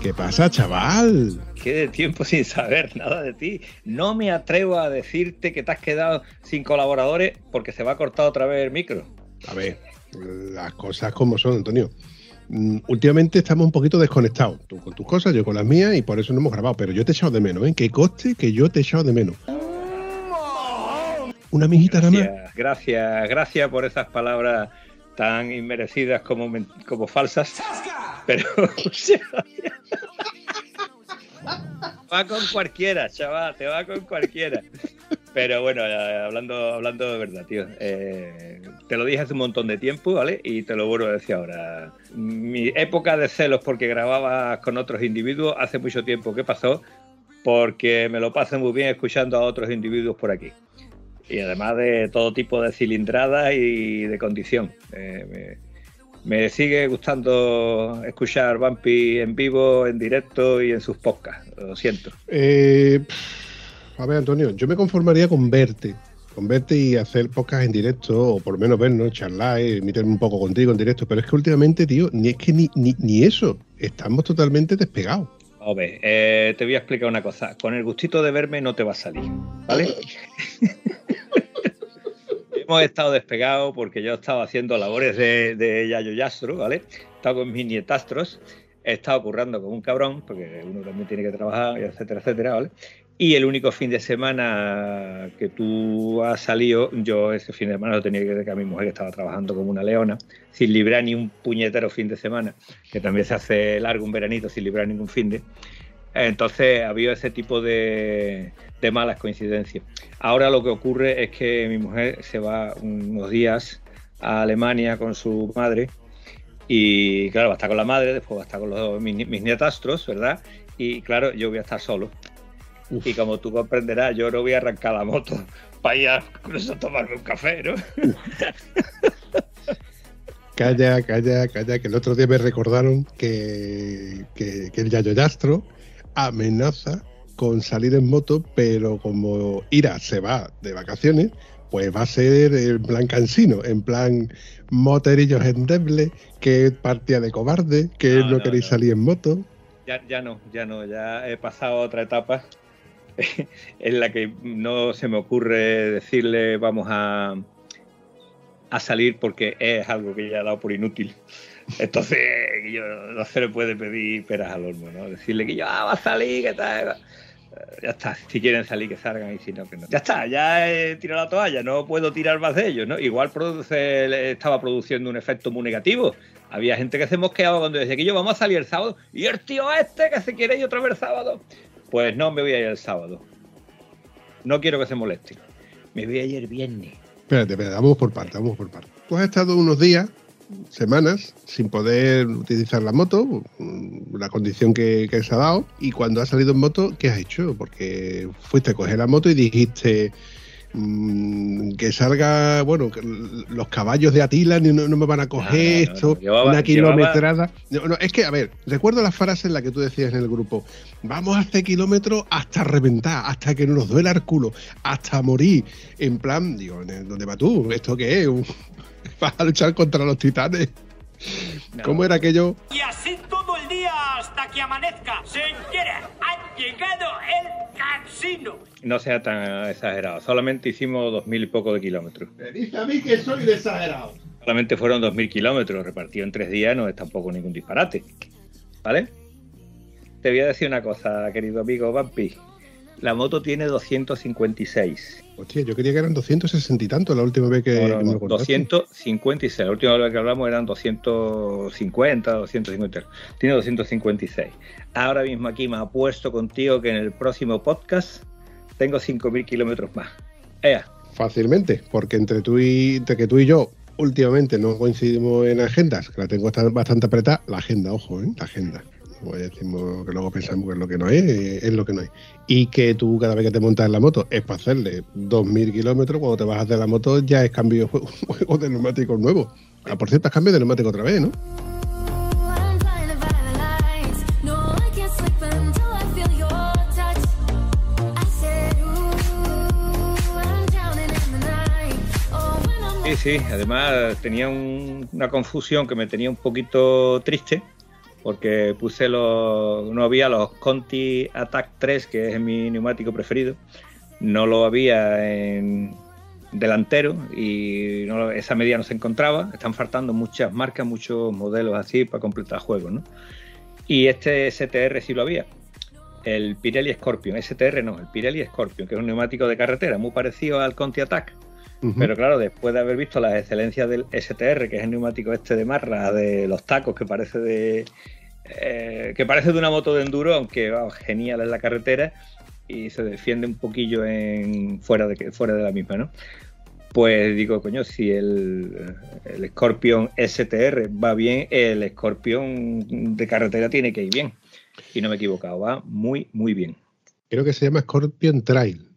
¿Qué pasa, chaval? Qué de tiempo sin saber nada de ti. No me atrevo a decirte que te has quedado sin colaboradores porque se va a cortar otra vez el micro. A ver, las cosas como son, Antonio. Mm, últimamente estamos un poquito desconectados. Tú con tus cosas, yo con las mías, y por eso no hemos grabado. Pero yo te he echado de menos, ¿eh? Que coste que yo te he echado de menos. Una mijita nada más. Gracias, gracias por esas palabras tan inmerecidas como, como falsas. Pero. va con cualquiera, chaval, te va con cualquiera. Pero bueno, eh, hablando, hablando de verdad, tío. Eh, te lo dije hace un montón de tiempo, ¿vale? Y te lo vuelvo a decir ahora. Mi época de celos porque grababas con otros individuos hace mucho tiempo que pasó, porque me lo paso muy bien escuchando a otros individuos por aquí. Y además de todo tipo de cilindrada y de condición. Eh, me, sigue gustando escuchar Bumpy en vivo, en directo y en sus podcasts. Lo siento. Eh a ver, Antonio, yo me conformaría con verte, con verte y hacer podcast en directo, o por lo menos vernos, charlar, y meterme un poco contigo en directo, pero es que últimamente, tío, ni es que ni, ni, eso, estamos totalmente despegados. A ver, eh, te voy a explicar una cosa. Con el gustito de verme no te va a salir, ¿vale? Hemos estado despegados porque yo estaba haciendo labores de, de Yayo Yastro, ¿vale? He estado con mis nietastros, he estado currando con un cabrón, porque uno también tiene que trabajar, etcétera, etcétera, ¿vale? Y el único fin de semana que tú has salido, yo ese fin de semana lo tenía que decir a mi mujer que estaba trabajando como una leona, sin librar ni un puñetero fin de semana, que también se hace largo un veranito sin librar ningún fin de. Entonces ha habido ese tipo de, de malas coincidencias. Ahora lo que ocurre es que mi mujer se va unos días a Alemania con su madre y claro, va a estar con la madre, después va a estar con los, mis, mis nietastros, ¿verdad? Y claro, yo voy a estar solo. Y como tú comprenderás, yo no voy a arrancar la moto para ir a, a tomarme un café, ¿no? Calla, calla, calla, que el otro día me recordaron que, que, el Yayo Yastro amenaza con salir en moto, pero como Ira se va de vacaciones, pues va a ser en plan cansino, en plan moterillos endebles, que partida de cobarde, que no, queréis salir en moto. Ya, ya no, ya no, ya he pasado otra etapa en la que no se me ocurre decirle vamos a, a salir porque es algo que ya ha dado por inútil. Entonces, yo, no se le puede pedir peras al olmo, ¿no? Decirle que yo ah, va a salir, que tal. Ya está, si quieren salir que salgan y si no, que no. Ya está, ya he tirado la toalla, no puedo tirar más de ellos, ¿no? Igual produce, estaba produciendo un efecto muy negativo. Había gente que se mosqueaba cuando decía que yo vamos a salir el sábado y el tío este que se quiere ir otra vez el sábado. Pues no me voy a ir el sábado. No quiero que se moleste. Me voy a ir el viernes. Espérate, espérate, vamos por parte, vamos por parte. Tú has estado unos días, semanas, sin poder utilizar la moto, la condición que, que se ha dado, y cuando has salido en moto, ¿qué has hecho? Porque fuiste a coger la moto y dijiste, Mm, que salga, bueno, que los caballos de Atila no, no me van a coger esto, una kilometrada. No, es que, a ver, recuerdo la frase en la que tú decías en el grupo, vamos a hacer kilómetros hasta reventar, hasta que no nos duela el culo, hasta morir. En plan, digo, ¿dónde va tú? ¿Esto qué es? ¿Vas a luchar contra los titanes? ¿Cómo era aquello? Y así todo el día hasta que amanezca. Señora, ha llegado el casino. No sea tan exagerado. Solamente hicimos dos mil y poco de kilómetros. Me dice a mí que soy de exagerado. Solamente fueron dos mil kilómetros repartidos en tres días. No es tampoco ningún disparate. ¿Vale? te voy a decir una cosa, querido amigo Vampi. La moto tiene 256. Hostia, yo quería que eran 260 y tanto la última vez que, No, no, que no, me lo contaste. 256. La última vez que hablamos eran 250, 250. Tiene 256. Ahora mismo aquí me apuesto contigo que en el próximo podcast tengo 5.000 kilómetros más. Ea, Fácilmente, porque entre tú y entre que tú y yo últimamente no coincidimos en agendas, que la tengo bastante, bastante apretada, la agenda, ojo, ¿eh? la agenda. A decirnos que luego pensamos que es lo que no es, es lo que no es. Y que tú cada vez que te montas en la moto es para hacerle 2.000 kilómetros, cuando te a hacer la moto ya es cambio de juego, de neumáticos nuevos. Ah, por cierto, es cambio de neumático otra vez, ¿no? Sí, sí, además tenía un- una confusión que me tenía un poquito triste porque puse los, no había los Conti Attack 3, que es mi neumático preferido, no lo había en delantero y no esa medida no se encontraba, están faltando muchas marcas, muchos modelos así para completar juegos, ¿no? Y este STR sí lo había, el Pirelli Scorpion, STR no, el Pirelli Scorpion, que es un neumático de carretera muy parecido al Conti Attack, pero claro, después de haber visto las excelencias del STR, que es el neumático este de marra, de los tacos, que parece de eh, que parece de una moto de enduro, aunque genial en la carretera y se defiende un poquillo en fuera de fuera de la misma, ¿no? Pues digo, coño, si el, el Scorpion STR va bien, el Scorpion de carretera tiene que ir bien. Y no me he equivocado, va muy, muy bien. Creo que se llama Scorpion Trail.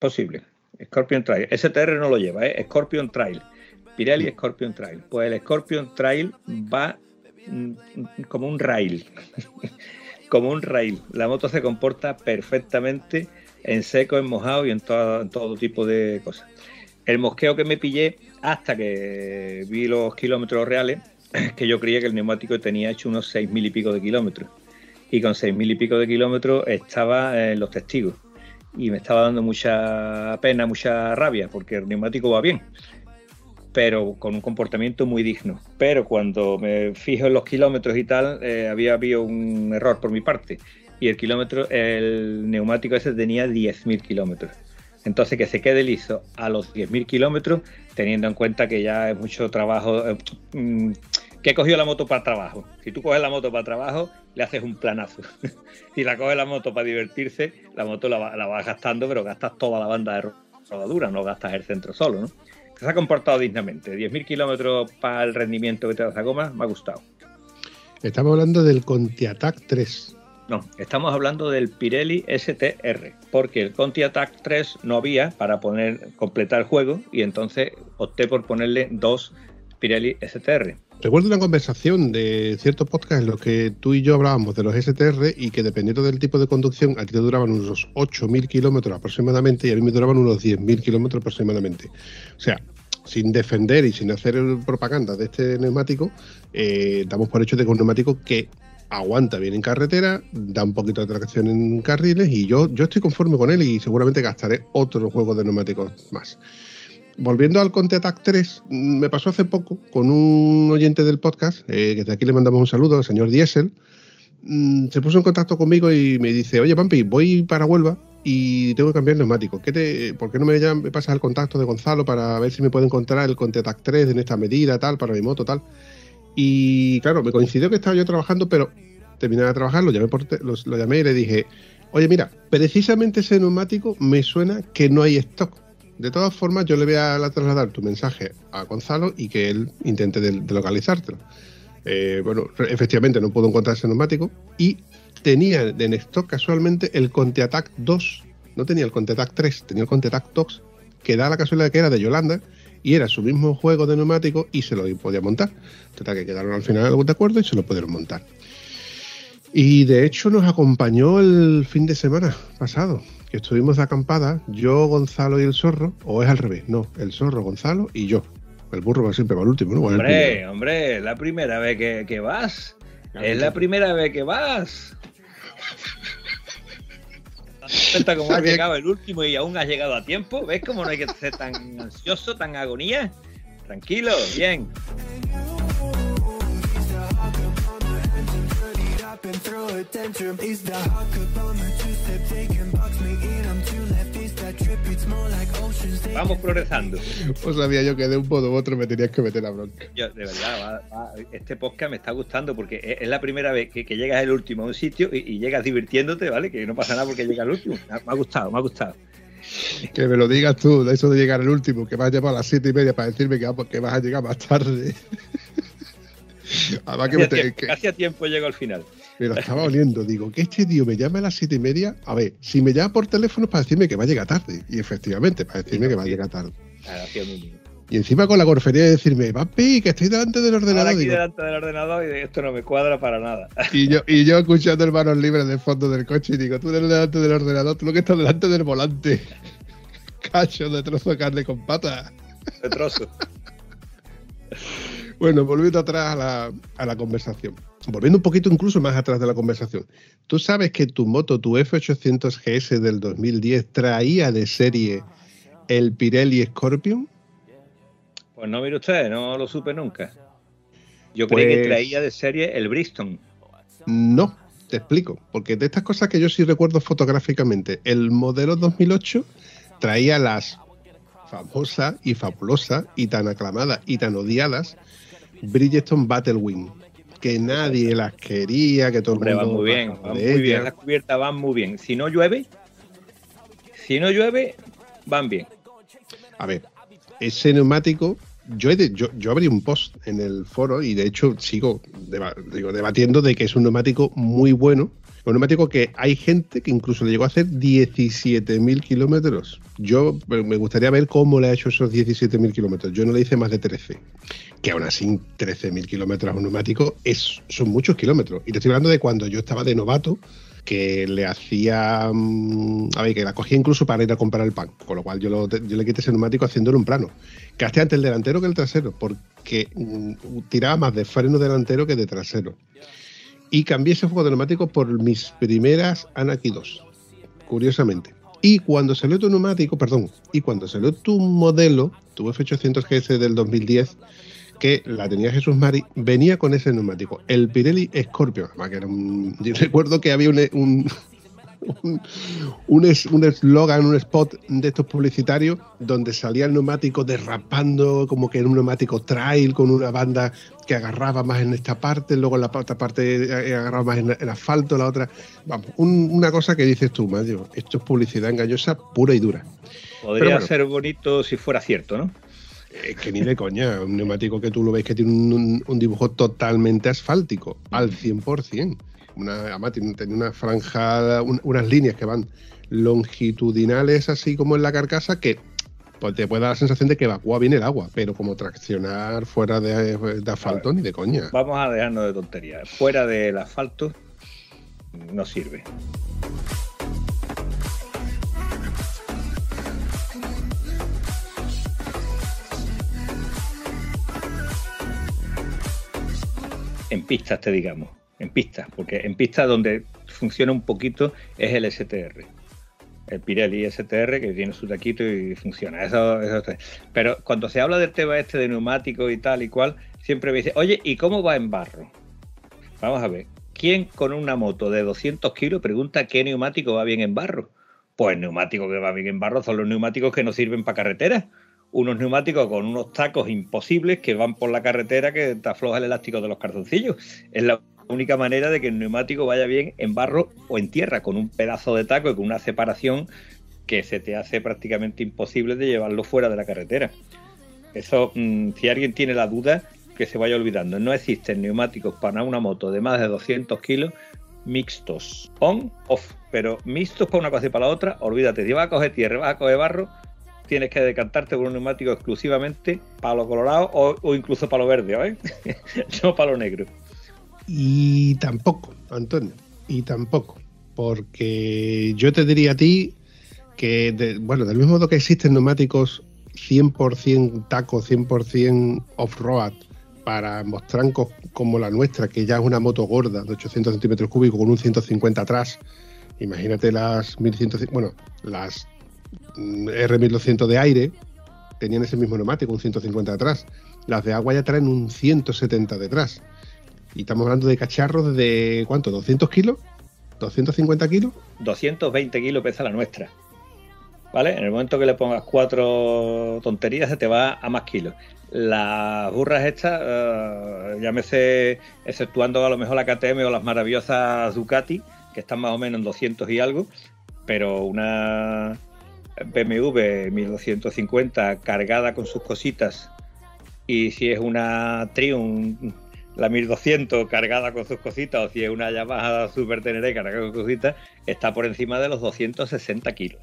Posible. Scorpion Trail. STR no lo lleva, ¿eh? Scorpion Trail. Pirelli Scorpion Trail. Pues el Scorpion Trail va como un rail. como un rail. La moto se comporta perfectamente en seco, en mojado y en todo, en todo tipo de cosas. El mosqueo que me pillé hasta que vi los kilómetros reales, que yo creía que el neumático tenía hecho unos seis mil y pico de kilómetros. Y con seis mil y pico de kilómetros estaba en los testigos y me estaba dando mucha pena, mucha rabia, porque el neumático va bien, pero con un comportamiento muy digno. Pero cuando me fijo en los kilómetros y tal, eh, había habido un error por mi parte. Y el kilómetro, el neumático ese tenía 10.000 kilómetros. Entonces que se quede liso a los 10.000 kilómetros, teniendo en cuenta que ya es mucho trabajo, eh, mm, que he cogido la moto para trabajo. Si tú coges la moto para trabajo, le haces un planazo. si la coges la moto para divertirse, la moto la, la vas gastando, pero gastas toda la banda de ro- rodadura, no gastas el centro solo, ¿no? Se ha comportado dignamente. 10.000 kilómetros para el rendimiento que te da esa goma, me ha gustado. Estamos hablando del Conti Attack 3. No, estamos hablando del Pirelli STR, porque el Conti Attack 3 no había para poner completar el juego y entonces opté por ponerle dos Pirelli STR. Recuerdo una conversación de ciertos podcasts en los que tú y yo hablábamos de los STR y que dependiendo del tipo de conducción, a ti te duraban unos 8.000 kilómetros aproximadamente y a mí me duraban unos 10.000 kilómetros aproximadamente. O sea, sin defender y sin hacer propaganda de este neumático, eh, damos por hecho de que es un neumático que aguanta bien en carretera, da un poquito de tracción en carriles y yo, yo estoy conforme con él y seguramente gastaré otro juego de neumáticos más. Volviendo al Conte Attack 3, mm, me pasó hace poco con un oyente del podcast, eh, que desde aquí le mandamos un saludo, el señor Diesel. mm, se puso en contacto conmigo y me dice, oye Pampi, voy para Huelva y tengo que cambiar el neumático. ¿Qué te, ¿Por qué no me, pasas el contacto de Gonzalo para ver si me puede encontrar el Conte Attack 3 en esta medida, tal, para mi moto, tal? Y claro, me coincidió que estaba yo trabajando, pero terminé de trabajar, lo llamé, por lo llamé y le dije, oye, mira, precisamente ese neumático me suena que no hay stock. De todas formas, yo le voy a trasladar tu mensaje a Gonzalo y que él intente de, de localizártelo. Eh, bueno, efectivamente no puedo encontrar ese neumático y tenía en stock casualmente el Conte Attack 2. No tenía el Conte Attack 3, tenía el Conte Attack 2, que da la casualidad que era de Yolanda y era su mismo juego de neumático y se lo podía montar. Total, que quedaron al final de acuerdo y se lo pudieron montar. Y de hecho nos acompañó el fin de semana pasado, que estuvimos de acampada, yo, Gonzalo y el zorro, o es al revés, no, el zorro, Gonzalo y yo. El burro va siempre va al último, ¿no? El Hombre, hombre, la primera vez que, que vas. Es la primera vez que vas. ¿Te das cuenta cómo has llegado el último y aún has llegado a tiempo? ¿Ves cómo no hay que ser tan ansioso, tan agonía? Tranquilo, bien. Up and through it a tantrum. Is the hot cup on my two-step taking box me in? I'm too left. Is that trip? It's more like oceans. They Vamos progresando. Pues sabía yo que de un modo u otro me tenías que meter la bronca. Yo, de verdad, va- va- este podcast me está gustando porque es, es la primera vez que, que llegas el último a un sitio y, y llegas divirtiéndote, ¿vale? Que no pasa nada porque llegas al último. Me ha, me gustado, me ha gustado. Que me lo digas tú, de eso de llegar al último, que vas a llamar a las siete y media para decirme que vas a llegar más tarde. Además que me, Hacía te- tiempo, que hacía tiempo llego al final. me lo estaba oliendo. Digo, que este tío me llama a las siete y media. A ver, si me llama por teléfono es para decirme que va a llegar tarde. Y efectivamente, para decirme que va a llegar tarde. Ah. Y encima con la gorfería de decirme, papi, que estoy delante del Ahora ordenador. aquí Digo, delante del ordenador y esto no me cuadra para nada. y, yo, y yo escuchando el manos libres del fondo del coche y digo, tú delante del ordenador, tú lo que estás delante del volante. Cacho de trozo de carne con pata. De trozo. Bueno, volviendo atrás a la, a la conversación. Volviendo un poquito incluso más atrás de la conversación. ¿Tú sabes que tu moto, tu F800 GS del 2010, traía de serie el Pirelli Scorpion? Pues no, mire usted, no lo supe nunca. Yo creí que Pues- traía de serie el Bristol. No, te explico. Porque de estas cosas que yo sí recuerdo fotográficamente, el modelo 2008 traía las famosas y fabulosas y tan aclamadas y tan odiadas Bridgestone Battlewing. Que nadie las quería, que todo Hombre, el van mundo muy bien, van muy bien. Las cubiertas van muy bien. Si no llueve, si no llueve, van bien. A ver, ese neumático, yo, he yo, yo abrí un post en el foro y de hecho sigo digo, debatiendo de que es un neumático muy bueno. Un neumático que hay gente que incluso le llegó a hacer 17.000 kilómetros. Yo me me gustaría ver cómo le ha hecho esos 17.000 kilómetros. Yo no le hice más de 13. Que aún así 13.000 kilómetros a un neumático es, son muchos kilómetros. Y te estoy hablando de cuando yo estaba de novato que le hacía, mm, a ver, que la cogía incluso para ir a comprar el pan, con lo cual yo, le quité ese neumático haciéndolo en plano. Gasté antes el delantero que el trasero, porque mm, tiraba más de freno delantero que de trasero. Y cambié ese juego de neumático por mis primeras Anaki 2, curiosamente. Y cuando salió tu neumático, perdón, y cuando salió tu modelo, tu F800 GS del 2010, que la tenía Jesús Mari, venía con ese neumático, el Pirelli Scorpio. Además, que era un, yo recuerdo que había un, un, un, un es- un eslogan, un spot de estos publicitarios donde salía el neumático derrapando, como que era un neumático trail con una banda que agarraba más en esta parte, luego en la otra parte eh, agarraba más en el asfalto, la otra. Vamos, un- una cosa que dices tú, Mayo, esto es publicidad engañosa pura y dura. Podría bueno. ser bonito si fuera cierto, ¿no? Es que ni de coña, un neumático que tú lo ves que tiene un, dibujo totalmente asfáltico, al 100%. Una, además tiene, tiene una franja, un- unas líneas que van longitudinales así como en la carcasa que pues, te puede dar la sensación de que evacúa bien el agua, pero como traccionar fuera de, de asfalto ni de coña. Vamos a dejarnos de tonterías. Fuera del asfalto no sirve. En pistas, te digamos. En pistas, porque en pistas donde funciona un poquito es el STR. El Pirelli STR que tiene su taquito y funciona. Eso, eso Pero cuando se habla del tema este de neumáticos y tal y cual, siempre me dice, oye, ¿y cómo va en barro? Vamos a ver. ¿Quién con una moto de 200 kilos pregunta qué neumático va bien en barro? Pues el neumático que va bien en barro son los neumáticos que no sirven para carretera. Unos neumáticos con unos tacos imposibles que van por la carretera que te afloja el elástico de los calzoncillos. Es la única manera de que el neumático vaya bien en barro o en tierra, con un pedazo de taco y con una separación que se te hace prácticamente imposible de llevarlo fuera de la carretera. Eso, mm, si alguien tiene la duda, que se vaya olvidando. No existen neumáticos para una moto de más de 200 kilos mixtos. On, off. Pero mixtos para una cosa y para la otra, olvídate. Si vas a coger tierra, vas a coger barro, tienes que decantarte por un neumático exclusivamente para lo colorado o, incluso para lo verde, ¿eh? no para lo negro. Y tampoco, Antonio, y tampoco. Porque yo te diría a ti que, bueno, del mismo modo que existen neumáticos 100% taco, 100% off-road para mostrancos como la nuestra, que ya es una moto gorda de 800 centímetros cúbicos con un 150 atrás. Imagínate las 1150, bueno, las R1200 de aire tenían ese mismo neumático, un 150 atrás. Las de agua ya traen un 170 detrás. Y estamos hablando de cacharros de, ¿cuánto? ¿200 kilos? 250 kilos. 220 kilos pesa la nuestra. ¿Vale? En el momento que le pongas cuatro tonterías se te va a más kilos. Las burras estas, eh, llámese, exceptuando a lo mejor la KTM o las maravillosas Ducati, que están más o menos en 200 y algo, pero una BMW 1250 cargada con sus cositas y si es una Triumph la 1200 cargada con sus cositas o si es una Yamaha Super Teneré cargada con sus cositas está por encima de los 260 kilos.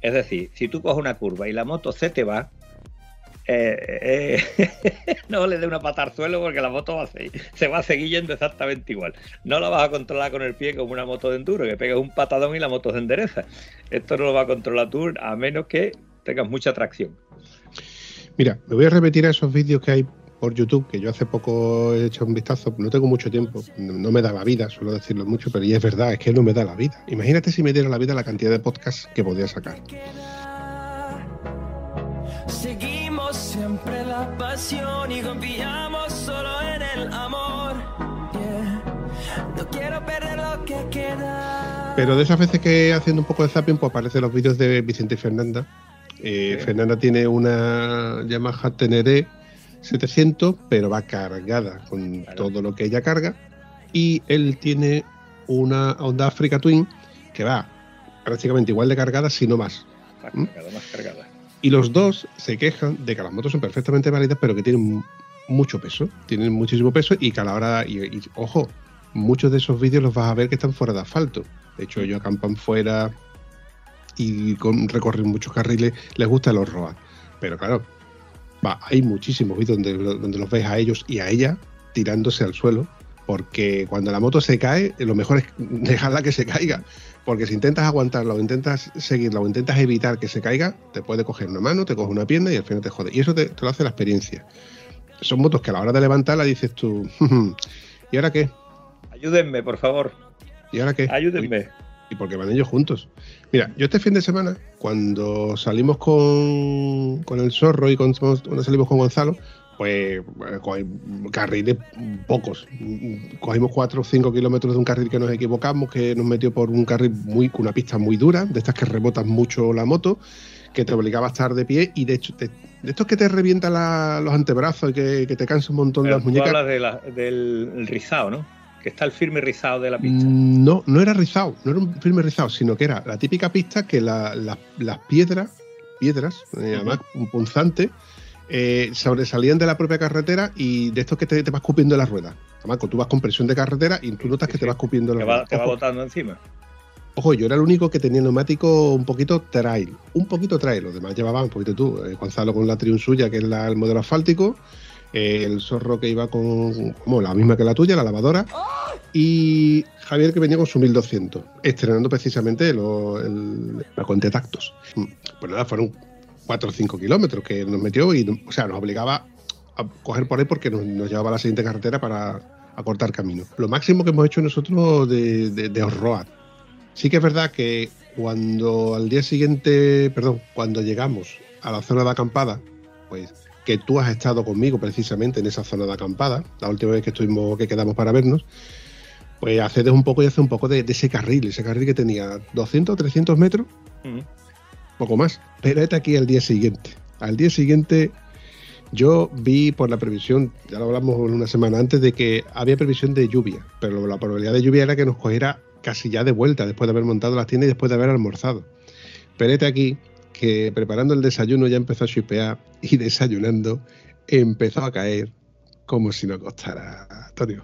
Es decir, si tú coges una curva y la moto se te va, eh, eh, no le dé una pata al suelo porque la moto va a seguir- se va a seguir yendo exactamente igual. No la vas a controlar con el pie como una moto de enduro, que pegas un patadón y la moto se endereza. Esto no lo va a controlar tú a menos que tengas mucha tracción. Mira, me voy a repetir a esos vídeos que hay por YouTube, que yo hace poco he hecho un vistazo, no tengo mucho tiempo, no, me da la vida, suelo decirlo mucho, pero y es verdad, es que no me da la vida. Imagínate si me diera la vida la cantidad de podcasts que podría sacar. Siempre la pasión y confiamos solo en el amor. Yeah. No quiero perder lo que queda. Pero de esas veces que haciendo un poco de zapping, pues aparecen los vídeos de Vicente y Fernanda. Eh, Sí. Fernanda tiene una Yamaha Teneré 700, pero va cargada con Claro. todo lo que ella carga. Y él tiene una Honda Africa Twin que va prácticamente igual de cargada, si no más. Más ¿Mm? cargada, más cargada. Y los dos se quejan de que las motos son perfectamente válidas, pero que tienen mucho peso, tienen muchísimo peso y que a la hora, y, ojo, muchos de esos vídeos los vas a ver que están fuera de asfalto. De hecho, ellos acampan fuera y con, recorren muchos carriles, les gusta los road. Pero claro, va, hay muchísimos vídeos donde los ves a ellos y a ella tirándose al suelo, porque cuando la moto se cae, lo mejor es dejarla que se caiga. Porque si intentas aguantarla o intentas seguirla o intentas evitar que se caiga, te puede coger una mano, te coge una pierna y al final te jode. Y eso te, te lo hace la experiencia. Son motos que a la hora de levantarla dices tú, ¿y ahora qué? Ayúdenme, por favor. ¿Y ahora qué? Ayúdenme. Y porque van ellos juntos. Mira, yo este fin de semana, cuando salimos con, con el zorro y con- cuando salimos con Gonzalo, pues co- carriles pocos. Cogimos 4 o 5 kilómetros de un carril que nos equivocamos, que nos metió por un carril muy con una pista muy dura, de estas que rebotan mucho la moto, que te obligaba a estar de pie y de hecho te- de estos que te revientan los antebrazos y que, que te cansa un montón Pero las tú muñecas. hablas de la- del rizado, ¿no? Que está el firme rizado de la pista. Mm, No, no era rizado, no era un firme rizado, sino que era la típica pista que la- la- las piedras, piedras, eh, además punzantes, eh, sobresalían de la propia carretera y de estos que te, te vas cupiendo las ruedas. Además, tú vas con presión de carretera y tú notas Sí, que te vas cupiendo las ruedas. que va botando encima. ojo, yo era el único que tenía neumático un poquito trail, un poquito trail, los demás llevaban un poquito tú. eh, Gonzalo con la Triun suya, que es la- el modelo asfáltico, eh, el zorro que iba con como la misma que la tuya, la lavadora, y Javier que venía con su 1200, estrenando precisamente lo- el- la Conte Tactos. Mm, Pues nada, fueron 4 o 5 kilómetros que nos metió y, o sea, nos obligaba a coger por ahí porque nos, llevaba a la siguiente carretera para acortar camino. Lo máximo que hemos hecho nosotros de, de. Sí que es verdad que cuando al día siguiente, perdón, cuando llegamos a la zona de acampada, pues que tú has estado conmigo precisamente en esa zona de acampada, la última vez que estuvimos, que quedamos para vernos, pues accedes un poco y hace un poco de, ese carril, ese carril que tenía 200, 300 metros. Poco más. Pero este aquí al día siguiente. Al día siguiente yo vi por la previsión, ya lo hablamos una semana antes, de que había previsión de lluvia, pero la probabilidad de lluvia era que nos cogiera casi ya de vuelta después de haber montado las tiendas y después de haber almorzado. Pero este aquí, que preparando el desayuno ya empezó a chipear y desayunando empezó a caer como si no costara, Antonio.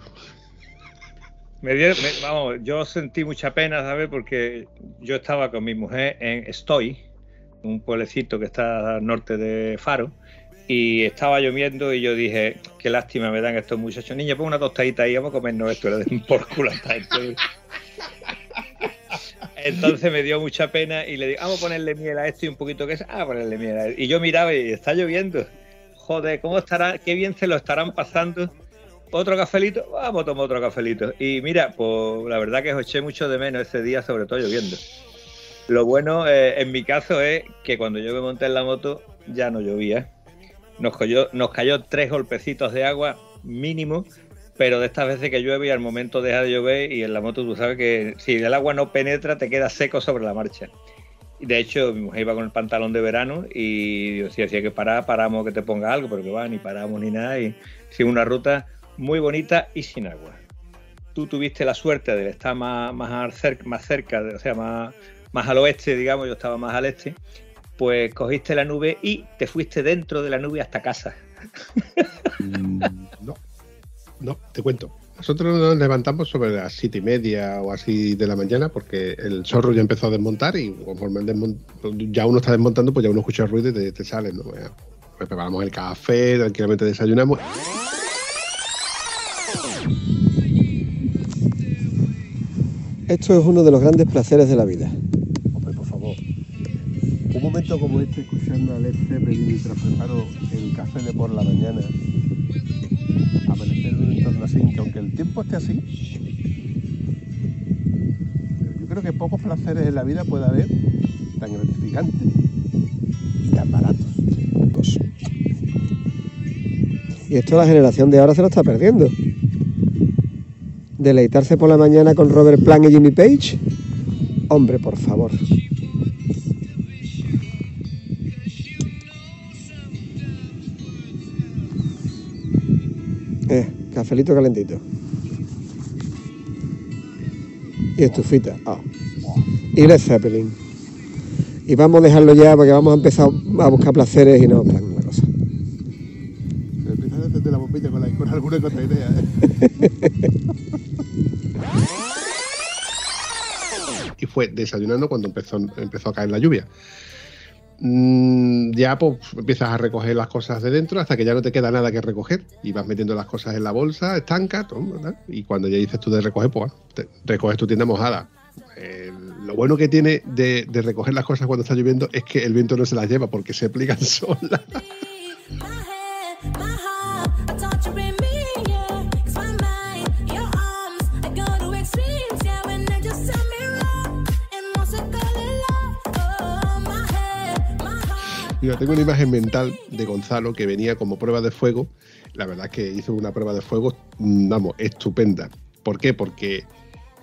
Me dio- vamos, yo sentí mucha pena, ¿sabes? Porque yo estaba con mi mujer en Estoy, un pueblecito que está al norte de Faro, y estaba lloviendo y yo dije, qué lástima me dan estos muchachos. Niña, pon una tostadita ahí, vamos a comernos esto, le den por culo a esta gente. Entonces me dio mucha pena y le digo, vamos a ponerle miel a esto y un poquito que es, ah, ponerle miel a esto. Y yo miraba y está lloviendo. Joder, ¿cómo estará? Qué bien se lo estarán pasando. Otro cafelito, vamos a tomar otro cafelito. Y mira, pues la verdad que os eché mucho de menos ese día, sobre todo lloviendo. Lo bueno eh, en mi caso es que cuando yo me monté en la moto ya no llovía. Nos cayó, tres golpecitos de agua mínimo, pero de estas veces que llueve y al momento deja de llover y en la moto tú sabes que si el agua no penetra te queda seco sobre la marcha. De hecho mi mujer iba con el pantalón de verano y yo sí decía que parar, paramos que te ponga algo, pero que va, ni paramos ni nada y sí una ruta muy bonita y sin agua. Tú tuviste la suerte de estar más, más, al cer- más cerca, o sea, más, más al oeste, digamos, yo estaba más al este, pues cogiste la nube y te fuiste dentro de la nube hasta casa. Mm, No, no, te cuento. Nosotros nos levantamos sobre las siete y media o así de la mañana porque el zorro ya empezó a desmontar y conforme ya uno está desmontando, pues ya uno escucha el ruido y te, te sale, ¿no? Ya, Pues preparamos el café, tranquilamente desayunamos. Esto es uno de los grandes placeres de la vida. Un momento como este, escuchando a Led Zeppelin mientras preparo el café de por la mañana, amanecer en un entorno así, que aunque el tiempo esté así, yo creo que pocos placeres en la vida puede haber tan gratificantes y tan baratos. Y esto la generación de ahora se lo está perdiendo. Deleitarse por la mañana con Robert Plant y Jimmy Page. Hombre, por favor. Cafelito calentito. Y estufita. ah. Y Led Zeppelin. Y vamos a dejarlo ya porque vamos a empezar a buscar placeres y no plan la cosa. Se empieza a encender la bombilla con, la- con alguna otra idea, ¿eh? y fue desayunando cuando empezó, empezó a caer la lluvia. Mm, ya pues empiezas a recoger las cosas de dentro hasta que ya no te queda nada que recoger y vas metiendo las cosas en la bolsa, estanca, y cuando ya dices tú de recoger, pues recoges tu tienda mojada. Eh, lo bueno que tiene de, recoger las cosas cuando está lloviendo es que el viento no se las lleva porque se plican solas. Tengo una imagen mental de Gonzalo que venía como prueba de fuego. La verdad es que hizo una prueba de fuego, mm, vamos, estupenda. ¿Por qué? Porque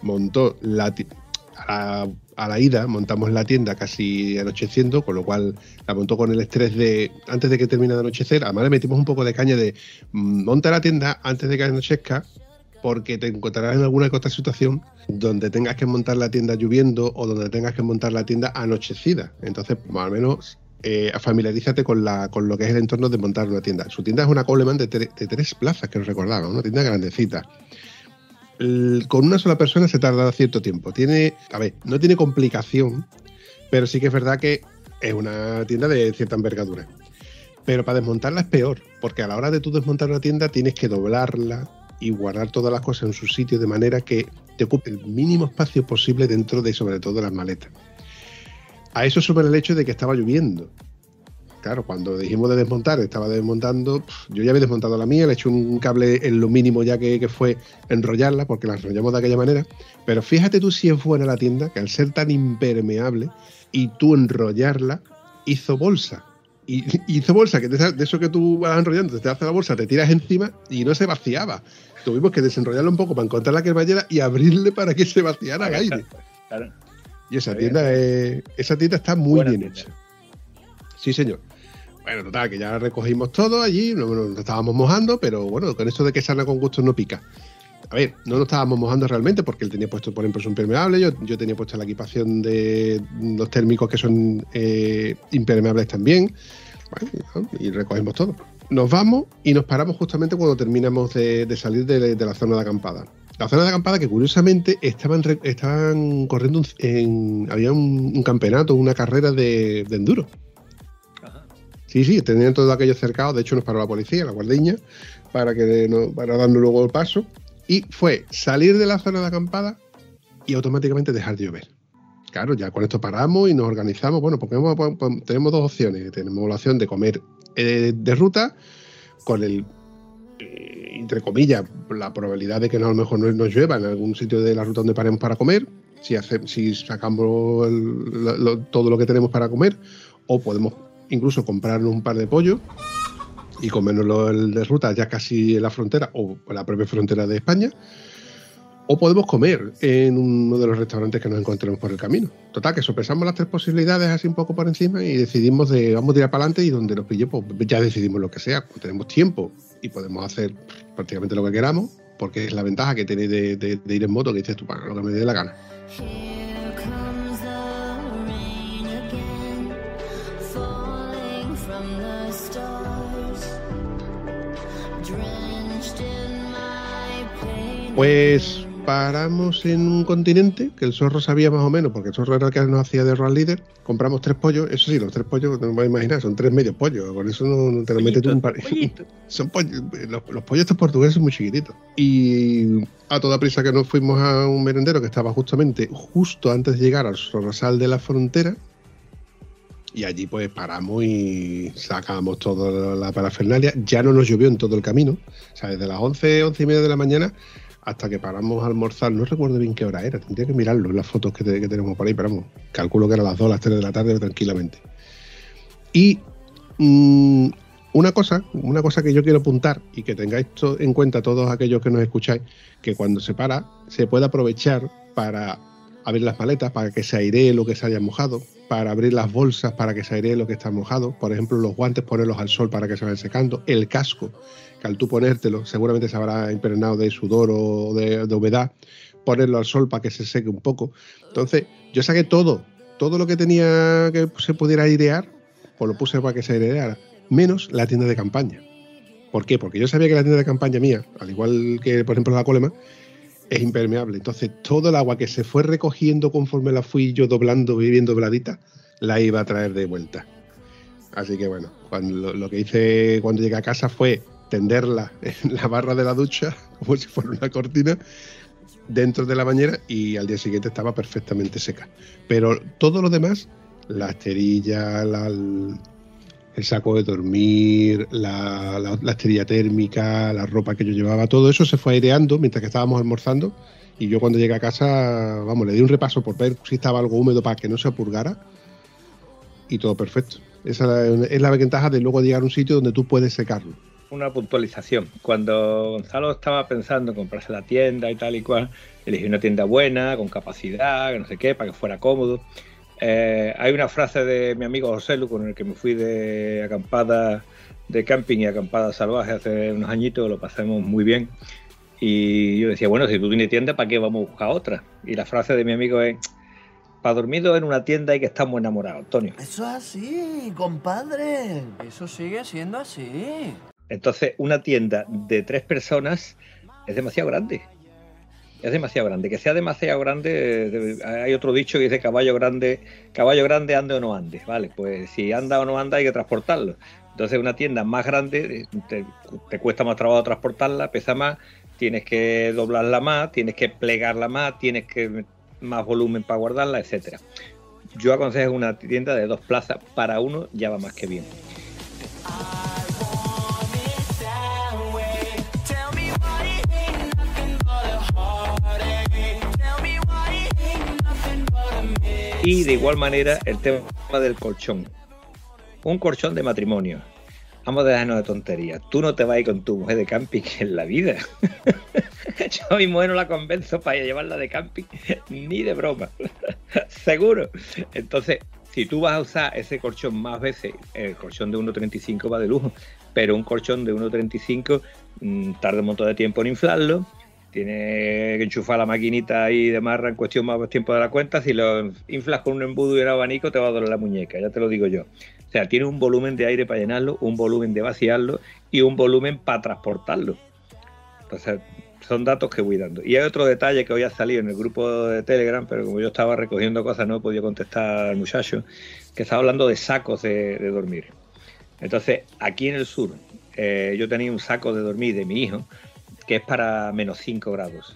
montó la a la, a la ida, montamos la tienda casi anocheciendo, con lo cual la montó con el estrés de antes de que termine de anochecer. Además le metimos un poco de caña de mm, monta la tienda antes de que anochezca, porque te encontrarás en alguna que otra situación donde tengas que montar la tienda lloviendo o donde tengas que montar la tienda anochecida. Entonces, más o menos, eh, familiarízate con, la, con lo que es el entorno de montar una tienda. Su tienda es una Coleman de, tre- de tres plazas, que os recordaba, una tienda grandecita. Con una sola persona se tarda cierto tiempo. Tiene, a ver, no tiene complicación, pero sí que es verdad que es una tienda de cierta envergadura. Pero para desmontarla es peor, porque a la hora de tú desmontar una tienda tienes que doblarla y guardar todas las cosas en su sitio de manera que te ocupe el mínimo espacio posible dentro de, sobre todo, las maletas. A eso suma el hecho de que estaba lloviendo. Claro, cuando dijimos de desmontar, estaba desmontando, yo ya había desmontado la mía, le eché un cable en lo mínimo ya que, que fue enrollarla, porque la enrollamos de aquella manera. Pero fíjate tú si es buena la tienda, que al ser tan impermeable y tú enrollarla, hizo bolsa. Y hizo bolsa, que de de eso que tú vas enrollando, te hace la bolsa, te tiras encima y no se vaciaba. Tuvimos que desenrollarlo un poco para encontrar la cremallera y abrirle para que se vaciara el aire. Claro. Y esa tienda, es- esa tienda está muy Buena bien tienda. hecha. Sí, señor. Bueno, total, que ya recogimos todo allí, no, no- nos estábamos mojando, pero bueno, con esto de que sana con gusto no pica. A ver, no nos estábamos mojando realmente porque él tenía puesto, por ejemplo, su impermeable, yo, yo tenía puesta la equipación de los térmicos que son eh, impermeables también. Bueno, y recogimos todo. Nos vamos y nos paramos justamente cuando terminamos de, de salir de, de la zona de acampada. La zona de acampada que curiosamente estaban, estaban corriendo, un- en, había un, un campeonato, una carrera de, de enduro. Ajá. Sí, sí, tenían todo aquello cercado. De hecho, nos paró la policía, la guardiña, para, que no- para darnos luego el paso. Y fue salir de la zona de acampada y automáticamente dejar de llover. Claro, ya con esto paramos y nos organizamos. Bueno, porque pues, pues, tenemos dos opciones. Tenemos la opción de comer eh, de ruta con el, eh, entre comillas, la probabilidad de que no, a lo mejor no nos llueva en algún sitio de la ruta donde paremos para comer. Si, hace- si sacamos el- todo lo que tenemos para comer, o podemos incluso comprarnos un par de pollos y comérnoslo el de ruta ya casi en la frontera o la propia frontera de España. O podemos comer en uno de los restaurantes que nos encontremos por el camino. Total, que sopesamos las tres posibilidades así un poco por encima y decidimos de vamos a tirar para adelante y donde nos pille, pues ya decidimos lo que sea. Tenemos tiempo y podemos hacer prácticamente lo que queramos, porque es la ventaja que tenéis de, de- de ir en moto, que dices tú, para lo que me dé la gana. Pues paramos en un continente que el zorro sabía más o menos, porque el zorro era el que nos hacía de roll líder. Compramos tres pollos, eso sí, los tres pollos, no me voy a imaginar, son tres medios pollos, con eso no, no te lo metes tú un par. Son pollos, los, los pollos estos portugueses son muy chiquititos. Y a toda prisa que nos fuimos a un merendero que estaba justamente justo antes de llegar al Sorrasal de la frontera. Y allí pues paramos y sacamos toda la parafernalia. Ya no nos llovió en todo el camino. O sea, desde las 11, 11 y media de la mañana hasta que paramos a almorzar. No recuerdo bien qué hora era. Tendría que mirarlo en las fotos que, te- tenemos por ahí. Pero vamos, calculo que eran las 2, las 3 de la tarde tranquilamente. Y mm, una cosa, una cosa que yo quiero apuntar y que tengáis en cuenta todos aquellos que nos escucháis, que cuando se para se puede aprovechar para abrir las maletas para que se airee lo que se haya mojado, para abrir las bolsas para que se airee lo que está mojado, por ejemplo los guantes ponerlos al sol para que se vayan secando, el casco, al tú ponértelo seguramente se habrá impregnado de sudor o de, humedad, ponerlo al sol para que se seque un poco. Entonces yo saqué todo, todo lo que tenía que se pudiera airear, pues lo puse para que se aireara, menos la tienda de campaña. ¿Por qué? Porque yo sabía que la tienda de campaña mía, al igual que por ejemplo la colema, es impermeable. Entonces, todo el agua que se fue recogiendo conforme la fui yo doblando bien dobladita, la iba a traer de vuelta. Así que bueno, cuando, lo que hice cuando llegué a casa fue tenderla en la barra de la ducha, como si fuera una cortina, dentro de la bañera y al día siguiente estaba perfectamente seca. Pero todo lo demás, la esterilla, la- el saco de dormir, la, la, la esterilla térmica, la ropa que yo llevaba, todo eso se fue aireando mientras que estábamos almorzando. Y yo cuando llegué a casa, vamos, le di un repaso por ver si estaba algo húmedo para que no se apurgara. Y todo perfecto. Esa es la ventaja de luego llegar a un sitio donde tú puedes secarlo. Una puntualización. Cuando Gonzalo estaba pensando en comprarse la tienda y tal y cual, elegí una tienda buena, con capacidad, que no sé qué, para que fuera cómodo. Eh, hay una frase de mi amigo José Lu, con el que me fui de acampada de camping y acampada salvaje hace unos añitos, lo pasamos muy bien. Y yo decía, bueno, si tú tienes tienda, ¿para qué vamos a buscar otra? Y la frase de mi amigo es, para dormido en una tienda hay que estar muy enamorado, Antonio. Eso es así, compadre. Eso sigue siendo así. Entonces, una tienda de tres personas es demasiado grande. Es demasiado grande. Que sea demasiado grande, hay otro dicho que dice caballo grande, caballo grande ande o no ande. Vale, pues si anda o no anda hay que transportarlo. Entonces, una tienda más grande eh, te, te cuesta más trabajo transportarla, pesa más, tienes que doblarla más, tienes que plegarla más, tienes que más volumen para guardarla, etcétera. Yo aconsejo una tienda de dos plazas para uno ya va más que bien. Y de igual manera el tema del colchón. Un colchón de matrimonio. Vamos a dejarnos de tonterías. Tú no te vas a ir con tu mujer de camping en la vida. Yo a mi mujer no la convenzo para llevarla de camping, ni de broma. Seguro. Entonces, si tú vas a usar ese colchón más veces, el colchón de 1.35 va de lujo, pero un colchón de 1.35 mm, tarda un montón de tiempo en inflarlo, tiene que enchufar la maquinita ahí de marra en cuestión más tiempo de la cuenta. Si lo inflas con un embudo y un abanico, te va a doler la muñeca, ya te lo digo yo. O sea, tiene un volumen de aire para llenarlo, un volumen de vaciarlo y un volumen para transportarlo. Entonces, son datos que voy dando. Y hay otro detalle que hoy ha salido en el grupo de Telegram, pero como yo estaba recogiendo cosas, no he podido contestar al muchacho, que estaba hablando de sacos de, dormir. Entonces, aquí en el sur, eh, yo tenía un saco de dormir de mi hijo, que es para menos 5 grados.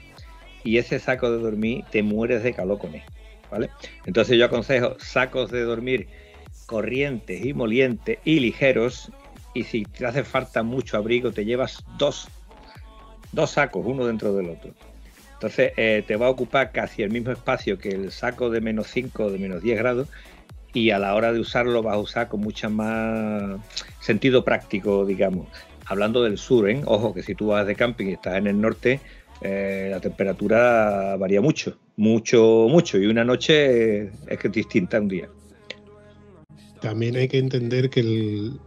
Y ese saco de dormir te mueres de calor con él, ¿vale? Entonces yo aconsejo sacos de dormir corrientes y molientes y ligeros. Y si te hace falta mucho abrigo, te llevas dos, dos sacos, uno dentro del otro. Entonces eh, te va a ocupar casi el mismo espacio que el saco de menos 5 o de menos 10 grados y a la hora de usarlo vas a usar con mucha más sentido práctico, digamos. Hablando del sur, ¿eh? ojo, que si tú vas de camping y estás en el norte, eh, la temperatura varía mucho, mucho, mucho, y una noche es que es distinta a un día. También hay que entender que el-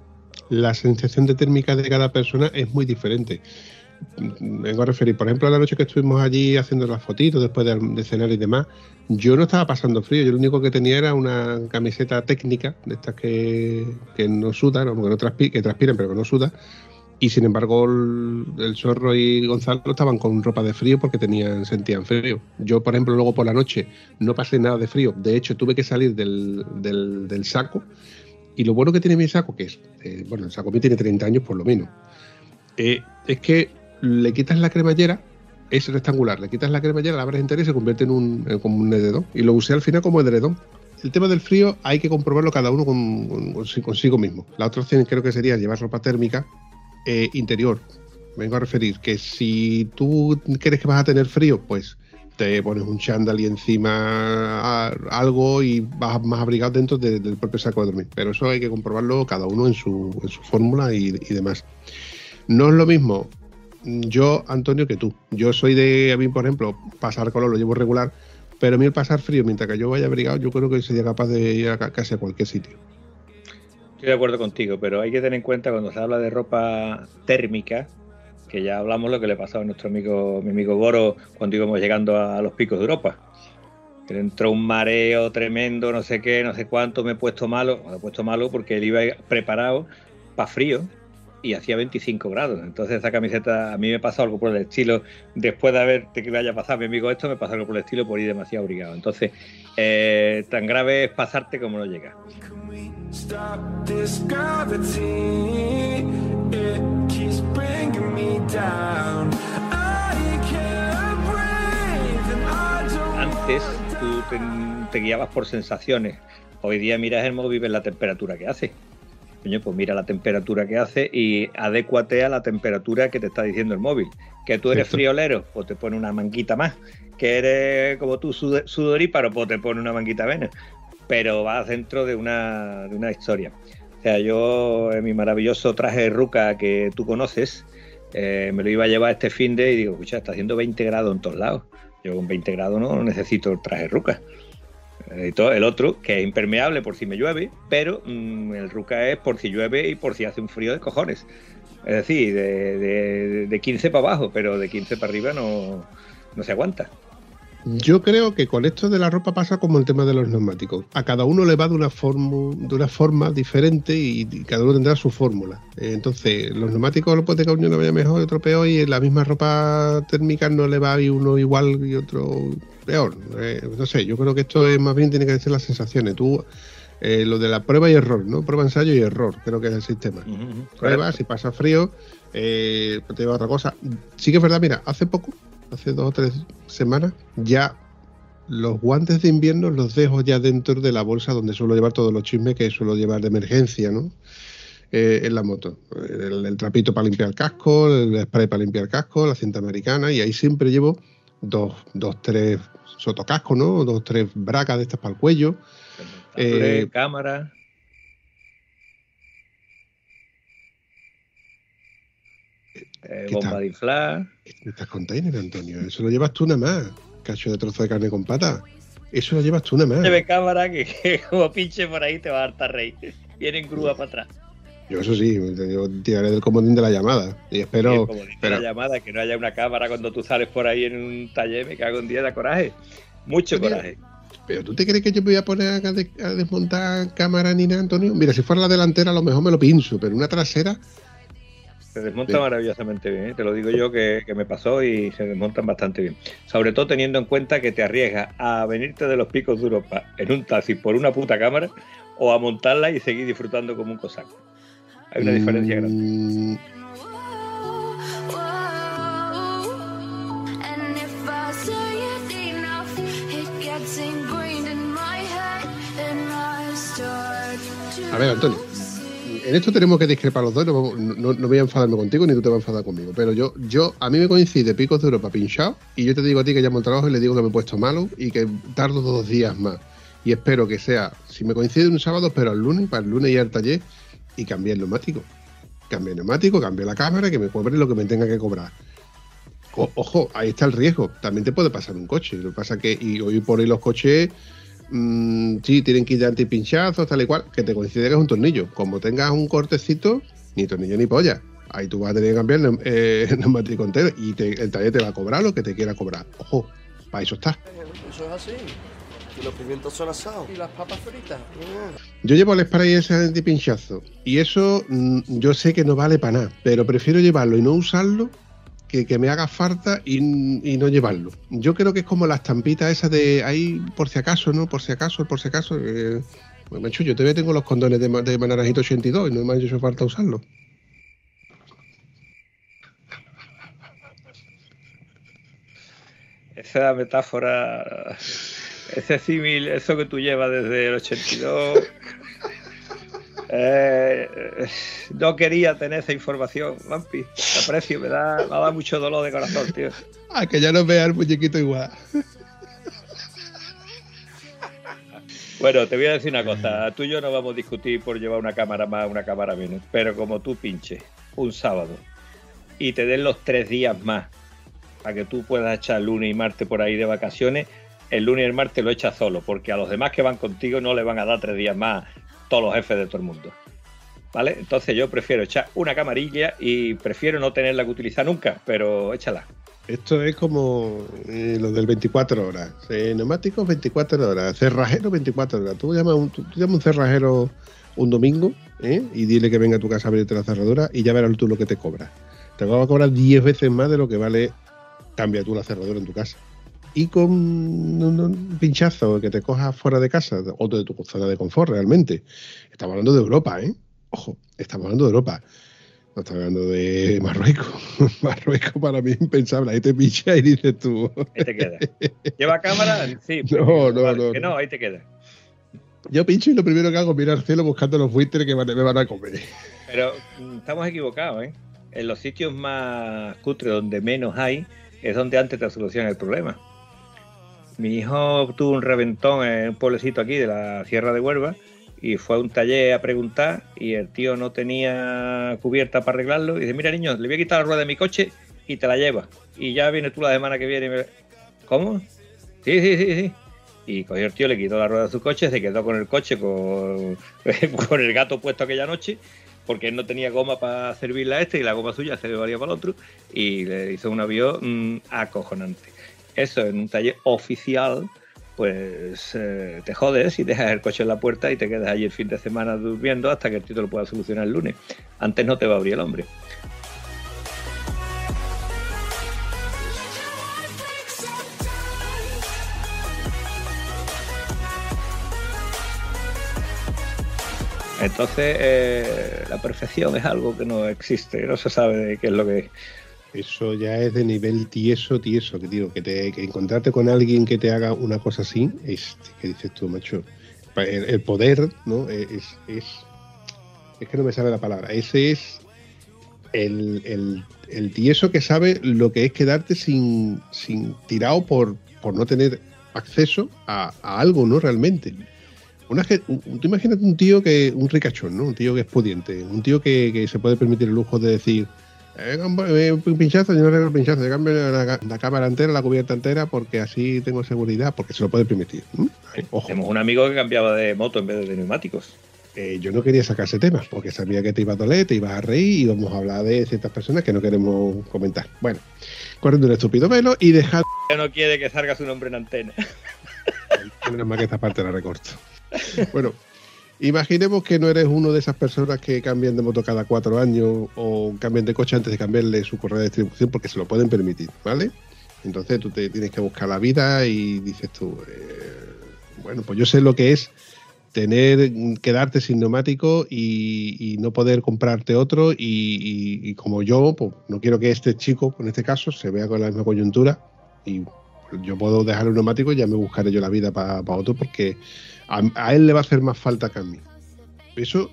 la sensación de térmica de cada persona es muy diferente. Vengo a referir, por ejemplo, a la noche que estuvimos allí haciendo las fotitos después de, de cenar y demás, yo no estaba pasando frío, yo lo único que tenía era una camiseta técnica, de estas que, que no sudan, o que, no transpi- que transpiran, pero que no sudan, y sin embargo el, el zorro y Gonzalo estaban con ropa de frío porque tenían sentían frío. Yo, por ejemplo, luego por la noche no pasé nada de frío, de hecho tuve que salir del, del- saco y lo bueno que tiene mi saco, que es, eh, bueno, el saco mío tiene 30 años por lo menos, eh, es que le quitas la cremallera, es rectangular, le quitas la cremallera, la abres entera y se convierte en un, en como un edredón. Y lo usé al final como edredón. El tema del frío hay que comprobarlo cada uno con- consigo mismo. La otra opción creo que sería llevar ropa térmica eh, interior. Vengo a referir que si tú crees que vas a tener frío, pues te pones un chándal y encima algo y vas más abrigado dentro de- del propio saco de dormir. Pero eso hay que comprobarlo cada uno en su, en su fórmula y, demás. No es lo mismo yo, Antonio, que tú. Yo soy de, a mí, por ejemplo, pasar color lo llevo regular, pero a mí el pasar frío, mientras que yo vaya abrigado, yo creo que sería capaz de ir a ca- casi a cualquier sitio. Estoy de acuerdo contigo, pero hay que tener en cuenta cuando se habla de ropa térmica, que ya hablamos lo que le pasaba a nuestro amigo, mi amigo Goro cuando íbamos llegando a los picos de Europa. Le entró un mareo tremendo, no sé qué, no sé cuánto, me he puesto malo, me he puesto malo porque él iba preparado para frío y hacía 25 grados. Entonces esa camiseta, a mí me pasó algo por el estilo, después de haberte que me haya pasado mi amigo esto, me pasó algo por el estilo por ir demasiado abrigado. Entonces, eh, tan grave es pasarte como no llega. Stop this gravity. It keeps bringing me down. I can't breathe and I don't Antes tú te, te guiabas por sensaciones. Hoy día miras el móvil y ves la temperatura que hace. Coño, pues mira la temperatura que hace y adécuate a la temperatura que te está diciendo el móvil. Que tú eres friolero, pues te pone una manguita más. Que eres como tú sud- sudoríparo, pues te pone una manguita menos. Pero vas dentro de una, de una historia. O sea, yo en mi maravilloso traje de ruca que tú conoces, eh, me lo iba a llevar este fin de y digo, escucha, está haciendo 20 grados en todos lados. Yo con 20 grados no necesito el traje ruca. Necesito el otro, que es impermeable por si me llueve, pero mm, el ruca es por si llueve y por si hace un frío de cojones. Es decir, de, de- de 15 para abajo, pero de 15 para arriba no, no se aguanta. Yo creo que con esto de la ropa pasa como el tema de los neumáticos. A cada uno le va de una, formu- de una forma diferente y, cada uno tendrá su fórmula. Eh, Entonces, los neumáticos lo puede que a uno le vaya mejor y otro peor, y en la misma ropa térmica no le va a ir uno igual y otro peor. Eh, no sé, yo creo que esto es más bien tiene que ser las sensaciones. Tú, eh, lo de la prueba y error, ¿no? Prueba, ensayo y error, creo que es el sistema. Pruebas, si pasa frío, eh, te lleva otra cosa. Sí que es verdad, mira, hace poco, hace dos o tres semanas, ya los guantes de invierno los dejo ya dentro de la bolsa donde suelo llevar todos los chismes que suelo llevar de emergencia, ¿no? Eh, en la moto. El, el trapito para limpiar el casco, el spray para limpiar el casco, la cinta americana, y ahí siempre llevo dos, dos tres sotocascos, ¿no? Dos, tres bracas de estas para el cuello. Eh, cámara. Eh, ¿qué bomba de inflar. Estas containers, Antonio. Eso lo llevas tú nada más. Cacho de trozo de carne con pata. Eso lo llevas tú nada más. Lleve cámara que, que como pinche por ahí te va a hartar rey. Vienen grúa para atrás. Yo eso sí, yo tiraré del comodín de la llamada. Y espero... como dice pero- la llamada, que no haya una cámara cuando tú sales por ahí en un taller, me cago en día de coraje. Mucho coraje. Pero tú te crees que yo me voy a poner a, de- a desmontar cámara ni nada, Antonio? Mira, si fuera la delantera a lo mejor me lo pinzo, pero una trasera... Se desmonta Sí. maravillosamente bien, ¿eh? te lo digo yo que, que me pasó y se desmontan bastante bien. Sobre todo teniendo en cuenta que te arriesgas a venirte de los picos de Europa en un taxi por una puta cámara o a montarla y seguir disfrutando como un cosaco. Hay una diferencia grande. mm, A ver, Antonio, en esto tenemos que discrepar los dos, no, voy a enfadarme contigo ni tú te vas a enfadar conmigo, pero yo, yo a mí me coincide Picos de Europa pinchado y yo te digo a ti que llamo al trabajo y le digo que me he puesto malo y que tardo dos días más. Y espero que sea, si me coincide un sábado, pero el lunes, para el lunes ir al taller y cambiar el neumático. Cambiar el neumático, cambiar la cámara, que me cobre lo que me tenga que cobrar. Ojo, ahí está el riesgo. También te puede pasar un coche. Lo que pasa que, y hoy por hoy los coches, mm, sí, tienen que ir de antipinchazos, tal y cual, que te coincide que es un tornillo. Como tengas un cortecito, ni tornillo ni polla. Ahí tú vas a tener que cambiar el eh, el neumático entero y te- el taller te va a cobrar lo que te quiera cobrar. Ojo, para eso está. Eso es así. Y los pimientos son asados. Y las papas fritas. Yo llevo el spray ese antipinchazo y eso mm, yo sé que no vale para nada, pero prefiero llevarlo y no usarlo que que me haga falta y, y no llevarlo. Yo creo que es como la estampita esa de ahí por si acaso, ¿no? Por si acaso, por si acaso. Eh, pues, macho, yo todavía tengo los condones de, de Naranjito 82 y no me ha hecho falta usarlo. Esa metáfora, ese símil, eso que tú llevas desde el 82. eh, no quería tener esa información, Vampi. Te aprecio, me da, me da mucho dolor de corazón, tío. Ah, que ya no vea el muñequito igual. Bueno, te voy a decir una cosa. Tú y yo no vamos a discutir por llevar una cámara más, una cámara menos. Pero como tú pinches un sábado y te den los tres días más para que tú puedas echar lunes y martes por ahí de vacaciones, el lunes y el martes lo echas solo, porque a los demás que van contigo no le van a dar tres días más todos los jefes de todo el mundo. ¿Vale? Entonces yo prefiero echar una camarilla y prefiero no tenerla que utilizar nunca, pero échala. Esto es como eh, lo del 24 horas. Eh, neumáticos 24 horas. Cerrajero 24 horas. Tú llamas un, cerrajero un domingo ¿eh? y dile que venga a tu casa a abrirte la cerradura y ya verás tú lo que te cobra. Te va a cobrar 10 veces más de lo que vale cambia tú la cerradura en tu casa. Y con un, pinchazo que te cojas fuera de casa o de tu zona de confort realmente. Estamos hablando de Europa, ¿eh? Ojo, estamos hablando de Europa. No estamos hablando de Marruecos. Marruecos para mí es impensable. Ahí te pincha y dices tú. Ahí te queda. ¿Lleva cámara? Sí. No, no, Vale, no, Que no. ahí te queda. Yo pincho y lo primero que hago es mirar al cielo buscando los buitres que me van a comer. Pero mm, estamos equivocados, ¿eh? En los sitios más cutres donde menos hay es donde antes te soluciona el problema. Mi hijo tuvo un reventón en un pueblecito aquí de la Sierra de Huelva y fue a un taller a preguntar y el tío no tenía cubierta para arreglarlo y dice, mira niño, le voy a quitar la rueda de mi coche y te la llevas. Y ya viene tú la semana que viene. y me- ¿Cómo? Sí, sí, sí, sí. Y cogió el tío, le quitó la rueda de su coche, se quedó con el coche con, con el gato puesto aquella noche, porque él no tenía goma para servirle a este y la goma suya se le valía para el otro, y le hizo un avión mm, acojonante. Eso en un taller oficial, pues eh, te jodes y dejas el coche en la puerta y te quedas allí el fin de semana durmiendo hasta que el tío te lo pueda solucionar el lunes. Antes no te va a abrir el hombre. Entonces, eh, la perfección es algo que no existe, no se sabe de qué es lo que. Eso ya es de nivel tieso, tieso, que digo, que, te, que encontrarte con alguien que te haga una cosa así, es que dices tú, macho, el, el poder, ¿no? Es, es, es que no me sabe la palabra, ese es el, el, el tieso que sabe lo que es quedarte sin, sin tirado por, por no tener acceso a, algo, ¿no? Realmente. Una, tú imagínate un tío que, un ricachón, ¿no? Un tío que es pudiente, un tío que, que se puede permitir el lujo de decir, eh, eh, pinchazo, yo no el pinchazo, yo cambio la, la cámara entera, la cubierta entera, porque así tengo seguridad, porque se lo puede permitir. Ay, Ojo, Tenemos un amigo que cambiaba de moto en vez de neumáticos. eh, yo no quería sacar ese tema, porque sabía que te iba a doler, te ibas a reír y íbamos a hablar de ciertas personas que no queremos comentar. Bueno, corriendo un estúpido velo y dejad Ya no quiere que salga su nombre en antena. Menos mal que esta parte la recorto. Bueno, imaginemos que no eres uno de esas personas que cambian de moto cada cuatro años o cambian de coche antes de cambiarle su correa de distribución porque se lo pueden permitir, ¿vale? Entonces tú te tienes que buscar la vida y dices tú, eh, bueno, pues yo sé lo que es tener quedarte sin neumático y, no poder comprarte otro y, como yo, pues no quiero que este chico, en este caso, se vea con la misma coyuntura y yo puedo dejar un neumático y ya me buscaré yo la vida para otro porque a, él le va a hacer más falta que a mí. Eso,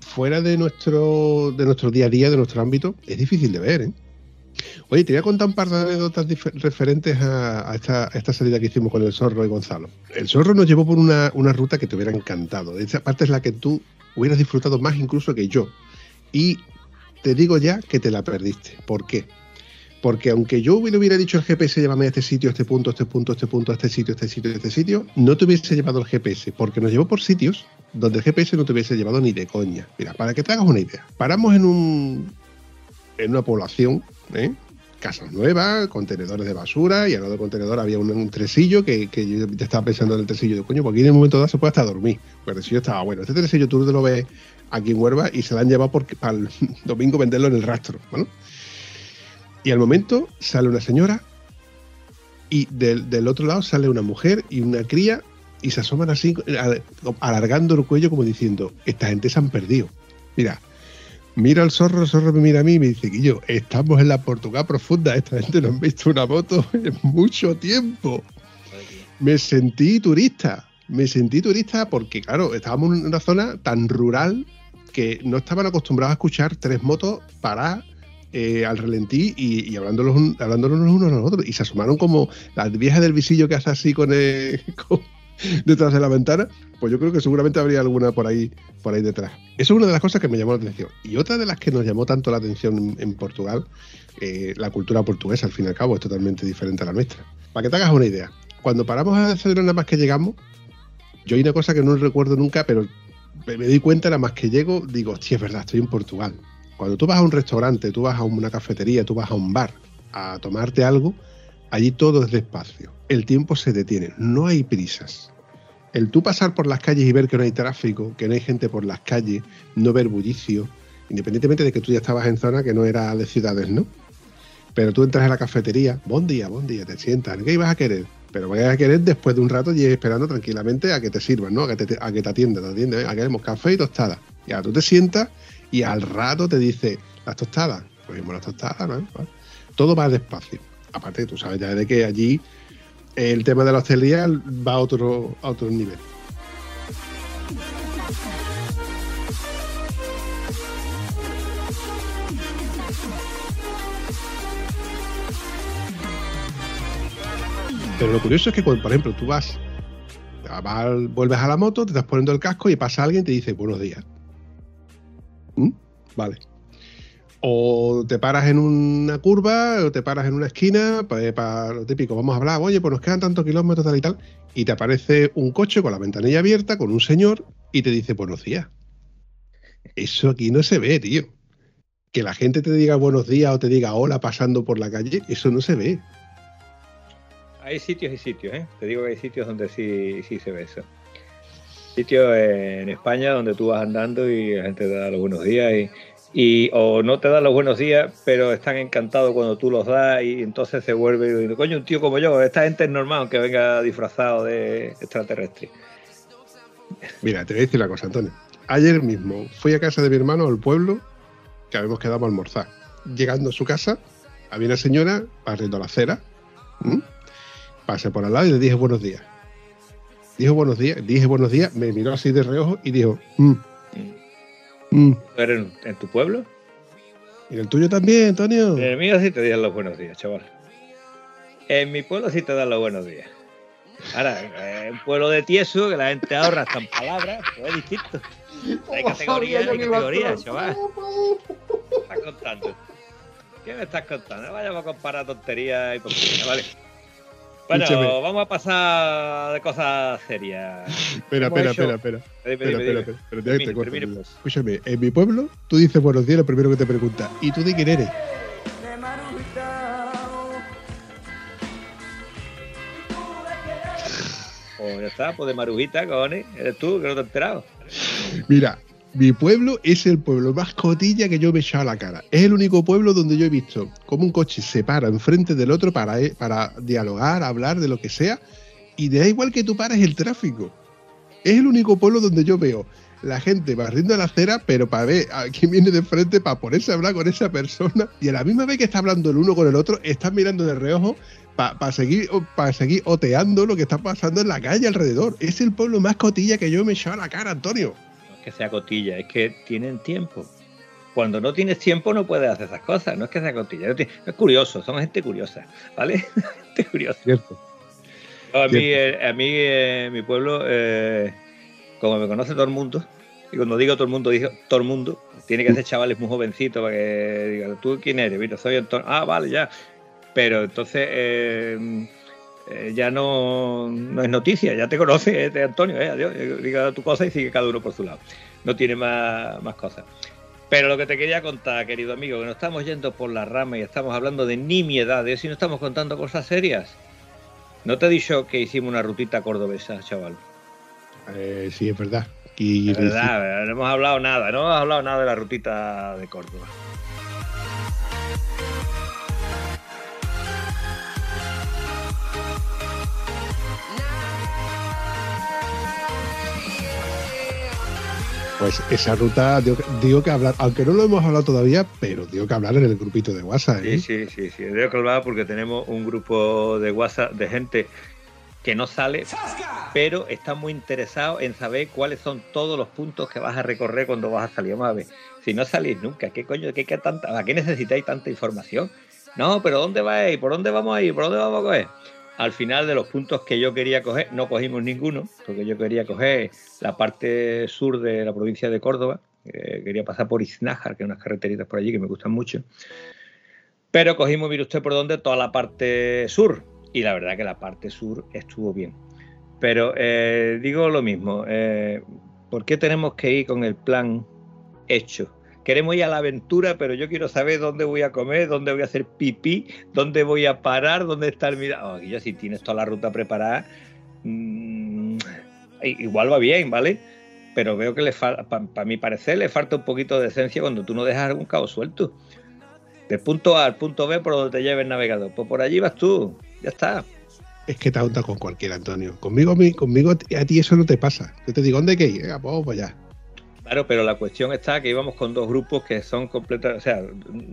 fuera de nuestro, de nuestro día a día, de nuestro ámbito, es difícil de ver. ¿eh? Oye, te voy a contar un par de anécdotas referentes a, a esta, a esta salida que hicimos con el Zorro y Gonzalo. El Zorro nos llevó por una, una ruta que te hubiera encantado. Esa parte es la que tú hubieras disfrutado más incluso que yo. Y te digo ya que te la perdiste. ¿Por qué? Porque aunque yo hubiera, dicho el GPS, llévame a este sitio, a este punto, a este punto, a este punto, a este sitio, a este sitio, a este sitio, no te hubiese llevado el GPS, porque nos llevó por sitios donde el GPS no te hubiese llevado ni de coña. Mira, para que te hagas una idea, paramos en un en una población, ¿eh? casas nuevas, contenedores de basura, y al lado del contenedor había un, tresillo que, yo estaba pensando en el tresillo de coño, porque aquí en el momento dado se puede hasta dormir. Pero el tresillo estaba bueno. Este tresillo tú te lo ves aquí en Huerva y se lo han llevado porque, para el domingo venderlo en el rastro. ¿no? Y al momento sale una señora y del, del otro lado sale una mujer y una cría y se asoman así, al- alargando el cuello como diciendo, esta gente se han perdido. Mira, mira al zorro, el zorro me mira a mí y me dice, Guillo, estamos en la Portugal profunda, esta gente no han visto una moto en mucho tiempo. Me sentí turista, me sentí turista porque, claro, estábamos en una zona tan rural que no estaban acostumbrados a escuchar tres motos parar eh, al relentí y, y hablándolos, un- unos a los otros. Y se asomaron como las viejas del visillo que hace así con, el- detrás de la ventana. Pues yo creo que seguramente habría alguna por ahí, por ahí detrás. Eso es una de las cosas que me llamó la atención. Y otra de las que nos llamó tanto la atención en, Portugal, eh, la cultura portuguesa, al fin y al cabo, es totalmente diferente a la nuestra. Para que te hagas una idea, cuando paramos a desayunar nada más que llegamos, yo hay una cosa que no recuerdo nunca, pero me, me di cuenta nada más que llego, digo, hostia, es verdad, estoy en Portugal. Cuando tú vas a un restaurante, tú vas a una cafetería, tú vas a un bar a tomarte algo, allí todo es despacio. El tiempo se detiene, no hay prisas. El tú pasar por las calles y ver que no hay tráfico, que no hay gente por las calles, no ver bullicio, independientemente de que tú ya estabas en zona que no era de ciudades, ¿no? Pero tú entras a la cafetería, buen día, buen día, te sientas, ¿qué ibas a querer? Pero vas a querer después de un rato y esperando tranquilamente a que te sirvan, ¿no? A que te, a que te atiendan, te atienden, a queremos café y tostada. Y ahora tú te sientas y al rato te dice, las tostadas, pues vimos las tostadas, ¿no? Todo va despacio. Aparte, tú sabes ya de que allí el tema de la hostelería va a otro, a otro nivel. Pero lo curioso es que, cuando, por ejemplo, tú vas, vuelves a la moto, te estás poniendo el casco y pasa alguien y te dice buenos días. ¿Mm? Vale. O te paras en una curva, o te paras en una esquina, pues, para lo típico, vamos a hablar, oye, pues nos quedan tantos kilómetros tal y tal, y te aparece un coche con la ventanilla abierta, con un señor, y te dice buenos días. Eso aquí no se ve, tío. Que la gente te diga buenos días o te diga hola pasando por la calle, eso no se ve. Hay sitios y sitios, ¿eh? Te digo que hay sitios donde sí, sí se ve eso. Sitios en España donde tú vas andando y la gente te da los buenos días y, o no te da los buenos días, pero están encantados cuando tú los das y entonces se vuelve y dice, coño, un tío como yo, esta gente es normal aunque venga disfrazado de extraterrestre. Mira, te voy a decir una cosa, Antonio. Ayer mismo fui a casa de mi hermano al pueblo que habíamos quedado a almorzar. Llegando a su casa, había una señora barriendo la acera. ¿m? Pasé por al lado y le dije buenos días. Dijo buenos días, dije buenos días, me miró así de reojo y dijo, "Mm, mm". ¿Tú eres en, en tu pueblo? ¿Y el tuyo también, Antonio? En el mío sí te dan los buenos días, chaval. En mi pueblo sí te dan los buenos días. Ahora, eh, un pueblo de tieso, que la gente ahorra hasta en palabras, pues es distinto. Hay categorías, hay categorías, chaval. ¿Qué estás contando? ¿Qué me estás contando? Vayamos a comparar tonterías y porquerías, ¿vale? Bueno, Escúchame. vamos a pasar de cosas serias. Espera, espera, espera, espera. Espera, espera, Termine, te corto, pues. Escúchame, en mi pueblo tú dices buenos días, lo primero que te pregunta, ¿y tú de quién eres? Pues ya está, pues de marujita, cojones. Eres tú, que no te has enterado. Mira, mi pueblo es el pueblo más cotilla que yo me he echado a la cara. Es el único pueblo donde yo he visto cómo un coche se para enfrente del otro para, eh, para dialogar, hablar de lo que sea, y da igual que tú pares el tráfico. Es el único pueblo donde yo veo la gente barriendo la acera, pero para ver a quién viene de frente, para ponerse a hablar con esa persona, y a la misma vez que está hablando el uno con el otro, están mirando de reojo para seguir, para seguir oteando lo que está pasando en la calle alrededor. Es el pueblo más cotilla que yo me he echado a la cara, Antonio. No que sea cotilla, es que tienen tiempo. Cuando no tienes tiempo no puedes hacer esas cosas, no es que sea cotillero, es curioso, son gente curiosa, ¿vale? gente curiosa. Cierto. A mí, eh, a mí eh, mi pueblo, eh, como me conoce todo el mundo, y cuando digo todo el mundo, digo todo el mundo, tiene que ser chavales muy jovencitos para que digan, ¿tú quién eres? Mira, soy Antonio. Ah, vale, ya. Pero entonces eh, eh, ya no, no es noticia, ya te conoce este Antonio, eh, adiós, eh, diga tu cosa y sigue cada uno por su lado. No tiene más, más cosas. Pero lo que te quería contar, querido amigo, que nos estamos yendo por la rama y estamos hablando de nimiedades y no estamos contando cosas serias. ¿No te he dicho que hicimos una rutita cordobesa, chaval? Eh, sí, es verdad. Y, Es verdad, no hemos hablado nada, no hemos hablado nada de la rutita de Córdoba. Pues esa ruta, digo, que- digo que hablar, aunque no lo hemos hablado todavía, pero digo que hablar en el grupito de WhatsApp. ¿eh? Sí, sí, sí, sí. Debo que hablar porque tenemos un grupo de WhatsApp de gente que no sale, pero está muy interesado en saber cuáles son todos los puntos que vas a recorrer cuando vas a salir. Vamos a ver, si no salís nunca, ¿qué coño, qué, qué tanta, ¿a qué necesitáis tanta información? No, pero ¿dónde vais? ¿Por dónde vamos a ir? ¿Por dónde vamos a coger? Al final de los puntos que yo quería coger, no cogimos ninguno, porque yo quería coger la parte sur de la provincia de Córdoba, eh, quería pasar por Iznájar, que hay unas carreteritas por allí que me gustan mucho. Pero cogimos, mire usted por dónde, toda la parte sur. Y la verdad que la parte sur estuvo bien. Pero eh, digo lo mismo, eh, ¿por qué tenemos que ir con el plan hecho? Queremos ir a la aventura, pero yo quiero saber dónde voy a comer, dónde voy a hacer pipí, dónde voy a parar, dónde está el mira. Oh, ya si tienes toda la ruta preparada, mm, igual va bien, ¿vale? Pero veo que le falta, para mi parecer, le falta un poquito de esencia cuando tú no dejas algún cabo suelto. Del punto A al punto B por donde te lleve el navegador. Pues por allí vas tú, ya está. Es que te juntas con cualquiera, Antonio. Conmigo, conmigo a ti- eso no te pasa. Yo te digo, ¿dónde hay que ir? Venga, pues allá. Claro, pero la cuestión está que íbamos con dos grupos que son completos, o sea,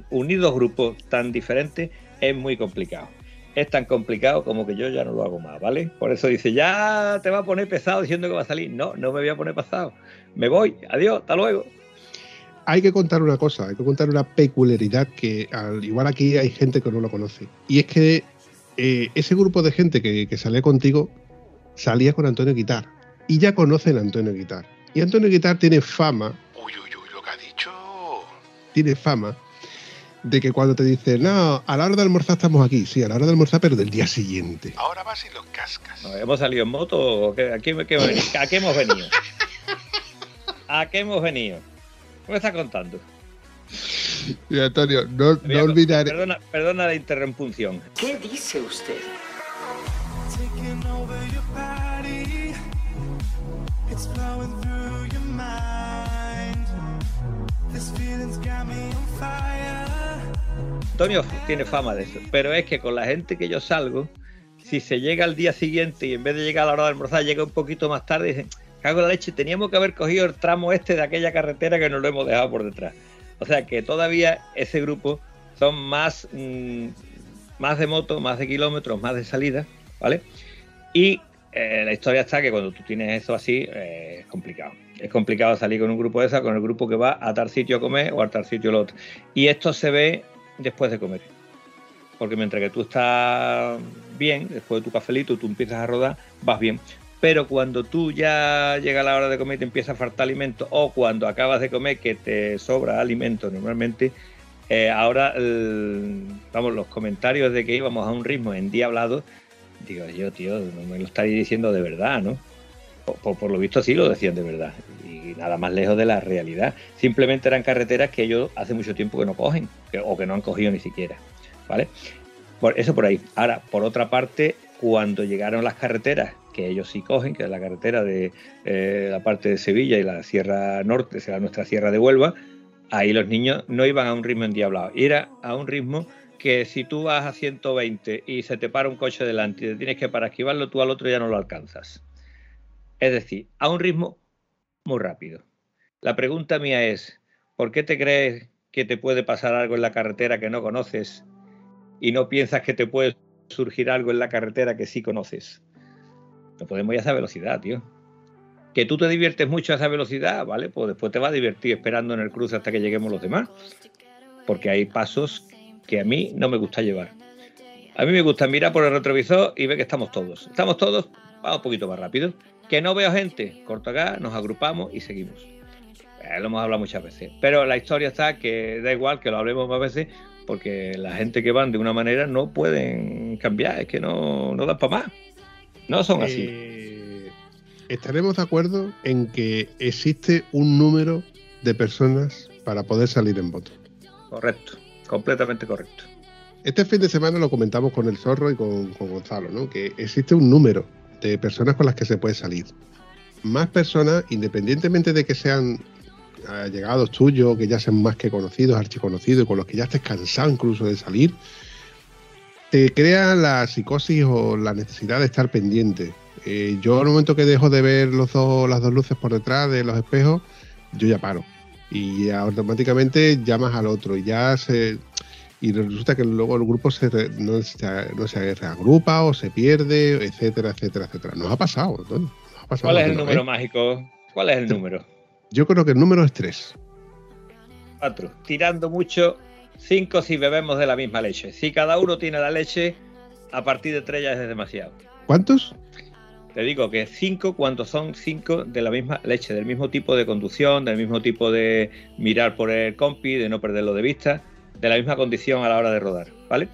unir dos grupos tan diferentes es muy complicado. Es tan complicado como que yo ya no lo hago más, ¿vale? Por eso dice, ya te va a poner pesado diciendo que va a salir. No, no me voy a poner pesado. Me voy, adiós, hasta luego. Hay que contar una cosa, hay que contar una peculiaridad que al igual aquí hay gente que no lo conoce. Y es que eh, ese grupo de gente que, que salía contigo salía con Antonio Guitar. Y ya conocen a Antonio Guitar. Y Antonio Guitar tiene fama. Uy, uy, uy, lo que ha dicho. Tiene fama de que cuando te dice, no, a la hora de almorzar estamos aquí. Sí, a la hora de almorzar, pero del día siguiente. Ahora vas y los cascas. No, ¿Hemos salido en moto qué? ¿A qué, qué hemos venido? ¿A qué hemos venido? ¿A qué hemos venido? ¿Qué me estás contando? Y Antonio, no, no olvidaré. Perdona, perdona la interrumpunción. ¿Qué dice usted? Taking over your body. It's flowing through Antonio tiene fama de eso, pero es que con la gente que yo salgo, si se llega al día siguiente y en vez de llegar a la hora de almorzar llega un poquito más tarde, dicen, cago en la leche, teníamos que haber cogido el tramo este de aquella carretera que nos lo hemos dejado por detrás. O sea que todavía ese grupo son más, mm, más de moto, más de kilómetros, más de salida, ¿vale? Y eh, la historia está que cuando tú tienes eso así, eh, es complicado. Es complicado salir con un grupo de esa, con el grupo que va a tal sitio a comer o a tal sitio al otro. Y esto se ve después de comer. Porque mientras que tú estás bien, después de tu cafelito, tú empiezas a rodar, vas bien. Pero cuando tú ya llega la hora de comer y te empieza a faltar alimento, o cuando acabas de comer que te sobra alimento normalmente, eh, ahora, el- vamos, los comentarios de que íbamos a un ritmo endiablado, digo yo, tío, no me lo estáis diciendo de verdad, ¿no? Por, lo visto sí lo decían de verdad. Y nada más lejos de la realidad. Simplemente eran carreteras que ellos hace mucho tiempo que no cogen, o que no han cogido ni siquiera. ¿Vale? Por, eso por ahí. Ahora, por otra parte, cuando llegaron las carreteras, que ellos sí cogen, que es la carretera de eh, la parte de Sevilla y la Sierra Norte, será nuestra Sierra de Huelva, ahí los niños no iban a un ritmo endiablado, era a un ritmo que si tú vas a 120 y se te para un coche delante y te tienes que para esquivarlo, tú al otro ya no lo alcanzas. Es decir, a un ritmo muy rápido. La pregunta mía es, ¿por qué te crees que te puede pasar algo en la carretera que no conoces y no piensas que te puede surgir algo en la carretera que sí conoces? No podemos ir a esa velocidad, tío. Que tú te diviertes mucho a esa velocidad, ¿vale? Pues después te vas a divertir esperando en el cruce hasta que lleguemos los demás. Porque hay pasos que a mí no me gusta llevar. A mí me gusta mirar por el retrovisor y ver que estamos todos. Estamos todos, vamos un poquito más rápido. Que no veo gente, corto acá, nos agrupamos y seguimos. Eh, lo hemos hablado muchas veces. Pero la historia está que da igual que lo hablemos más veces, porque la gente que van de una manera no pueden cambiar, es que no, no dan para más. No son así. Eh, estaremos de acuerdo en que existe un número de personas para poder salir en moto. Correcto, completamente correcto. Este fin de semana lo comentamos con el Zorro y con, con Gonzalo, ¿no? Que existe un número de personas con las que se puede salir. Más personas, independientemente de que sean allegados tuyos, que ya sean más que conocidos, archiconocidos, con los que ya estés cansado incluso de salir, te crea la psicosis o la necesidad de estar pendiente. Eh, yo al momento que dejo de ver los dos, las dos luces por detrás de los espejos, yo ya paro. Y automáticamente llamas al otro y ya se... Y resulta que luego el grupo se re- no, se, no se reagrupa o se pierde, etcétera, etcétera, etcétera. Nos ha pasado, Antonio. Nos ha pasado ¿Cuál es el número vez. mágico? ¿Cuál es el número? Yo creo que el número es 3. Cuatro. Tirando mucho, cinco si bebemos de la misma leche. Si cada uno tiene la leche, a partir de tres ya es demasiado. ¿Cuántos? Te digo que cinco cuando son cinco de la misma leche, del mismo tipo de conducción, del mismo tipo de mirar por el compi, de no perderlo de vista, de la misma condición a la hora de rodar, ¿vale?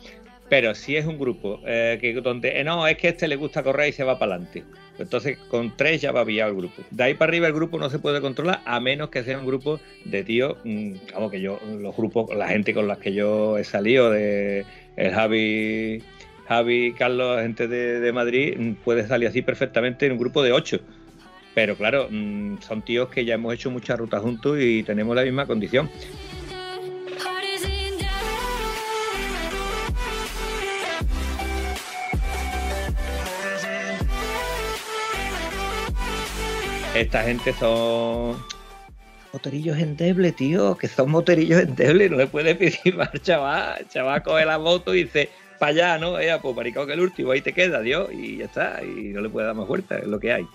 Pero si es un grupo eh, que donde eh, no, es que este le gusta correr y se va para adelante. Entonces con tres ya va pillado el grupo. De ahí para arriba el grupo no se puede controlar a menos que sea un grupo de tíos, mm, vamos que yo, los grupos, la gente con las que yo he salido, de el Javi, Javi, Carlos, gente de, de Madrid, mm, puede salir así perfectamente en un grupo de ocho. Pero claro, mm, son tíos que ya hemos hecho muchas rutas juntos y tenemos la misma condición. Esta gente son motorillos endebles, tío, que son motorillos endebles, no le puedes pedir más, chaval. Chaval coge la moto y dice, para allá, ¿no? Ella, pues maricón que el último, ahí te queda, Dios, y ya está, y no le puede dar más vuelta, es lo que hay.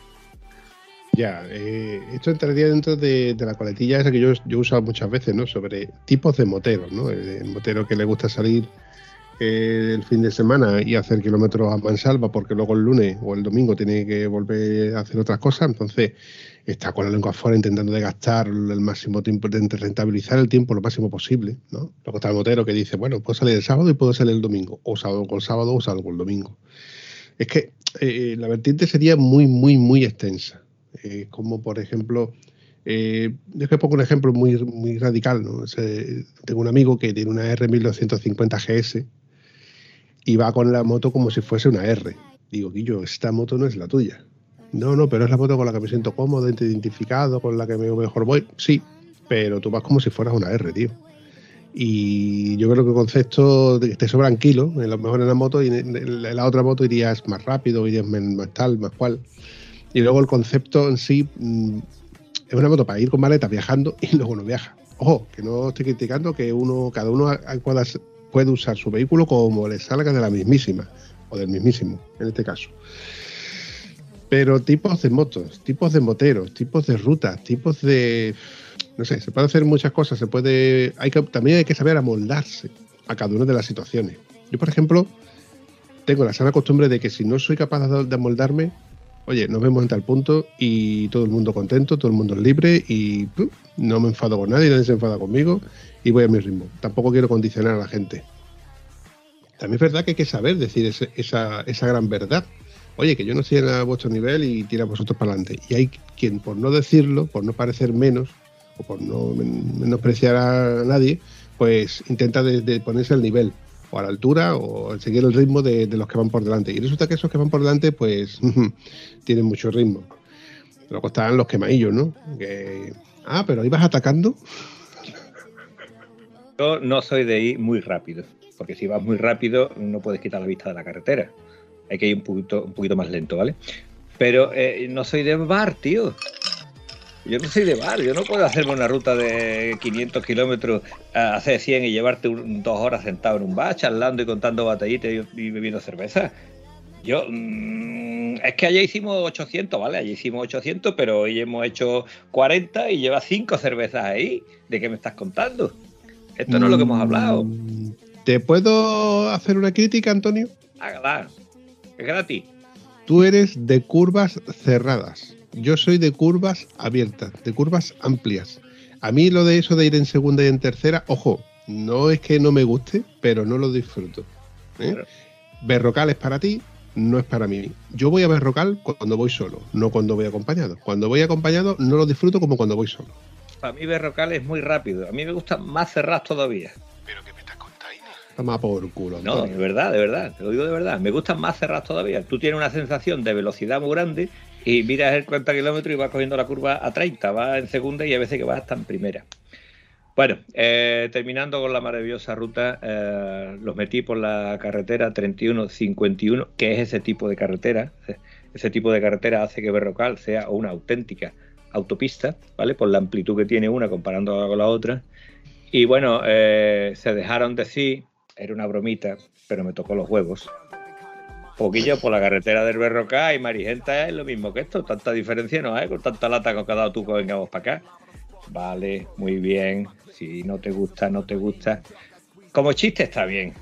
Ya, eh, esto entraría dentro de, de la coletilla esa que yo, yo he usado muchas veces, ¿no? Sobre tipos de moteros, ¿no? El, el motero que le gusta salir eh, el fin de semana y hacer kilómetros a mansalva porque luego el lunes o el domingo tiene que volver a hacer otras cosas, entonces está con la lengua afuera intentando de gastar el máximo tiempo, de rentabilizar el tiempo lo máximo posible, ¿no? Luego está el motero que dice, bueno, puedo salir el sábado y puedo salir el domingo, o sábado con sábado o sábado con domingo. Es que eh, la vertiente sería muy, muy, muy extensa. Eh, como por ejemplo, eh, yo que pongo un ejemplo muy, muy radical. ¿no? Tengo un amigo que tiene una R1250 GS y va con la moto como si fuese una R. Digo, Guillo, esta moto no es la tuya. No, no, pero es la moto con la que me siento cómodo, identificado, con la que me mejor voy. Sí, pero tú vas como si fueras una R, tío. Y yo creo que el concepto de que te sobran kilos, lo mejor en la moto y en la otra moto irías más rápido, irías más tal, más cual. Y luego el concepto en sí mm, es una moto para ir con maletas viajando y luego no viaja. Ojo, que no estoy criticando que uno, cada uno puede usar su vehículo como le salga de la mismísima, o del mismísimo, en este caso. Pero tipos de motos, tipos de moteros, tipos de rutas, tipos de. No sé, se puede hacer muchas cosas. Se puede. Hay que, también hay que saber amoldarse a cada una de las situaciones. Yo, por ejemplo, tengo la sana costumbre de que si no soy capaz de amoldarme, oye, nos vemos en tal punto y todo el mundo contento, todo el mundo libre y no me enfado con nadie, nadie se enfada conmigo y voy a mi ritmo. Tampoco quiero condicionar a la gente. También es verdad que hay que saber decir ese- esa, esa gran verdad. Oye, que yo no estoy a vuestro nivel y tira vosotros para adelante. Y hay quien, por no decirlo, por no parecer menos, o por no men- menospreciar a nadie, pues intenta de ponerse al nivel, o a la altura, o seguir el ritmo de, de los que van por delante. Y resulta que esos que van por delante, pues tienen mucho ritmo. Luego están los quemaillos, ¿no? Ah, pero ibas atacando. Yo no soy de ir muy rápido, porque si vas muy rápido no puedes quitar la vista de la carretera. Hay que ir un poquito, un poquito más lento, ¿vale? Pero eh, no soy de bar, tío. Yo no soy de bar, yo no puedo hacerme una ruta de 500 kilómetros a hacer 100 y llevarte un- dos horas sentado en un bar, charlando y contando batallitas y, y bebiendo cerveza. Yo, mm, es que ayer hicimos 800, ¿vale? Ayer hicimos 800, pero hoy hemos hecho 40 y lleva 5 cervezas ahí. ¿De qué me estás contando? Esto no es lo que hemos hablado. Mm, ¿Te puedo hacer una crítica, Antonio? Hágala. Es gratis. Tú eres de curvas cerradas. Yo soy de curvas abiertas, de curvas amplias. A mí lo de eso de ir en segunda y en tercera, ojo, no es que no me guste, pero no lo disfruto. ¿eh? Claro. Berrocal es para ti, no es para mí. Yo voy a Berrocal cuando voy solo, no cuando voy acompañado. Cuando voy acompañado no lo disfruto como cuando voy solo. Para mí Berrocal es muy rápido. A mí me gustan más cerradas todavía. Toma por culo. No, de verdad, de verdad, te lo digo de verdad. Me gustan más cerradas todavía. Tú tienes una sensación de velocidad muy grande y miras el 40 kilómetros y vas cogiendo la curva a 30, vas en segunda y a veces que vas hasta en primera. Bueno, eh, terminando con la maravillosa ruta, eh, los metí por la carretera 3151, que es ese tipo de carretera. Ese tipo de carretera hace que Berrocal sea una auténtica autopista, ¿vale? Por la amplitud que tiene una comparándola con la otra. Y bueno, eh, se dejaron decir, era una bromita, pero me tocó los huevos. Poquillo por la carretera del Berrocal y Marigenta es lo mismo que esto, tanta diferencia no hay, con tanta lata que os ha dado tú que vengamos para acá. Vale, muy bien, si no te gusta, no te gusta. Como chiste está bien,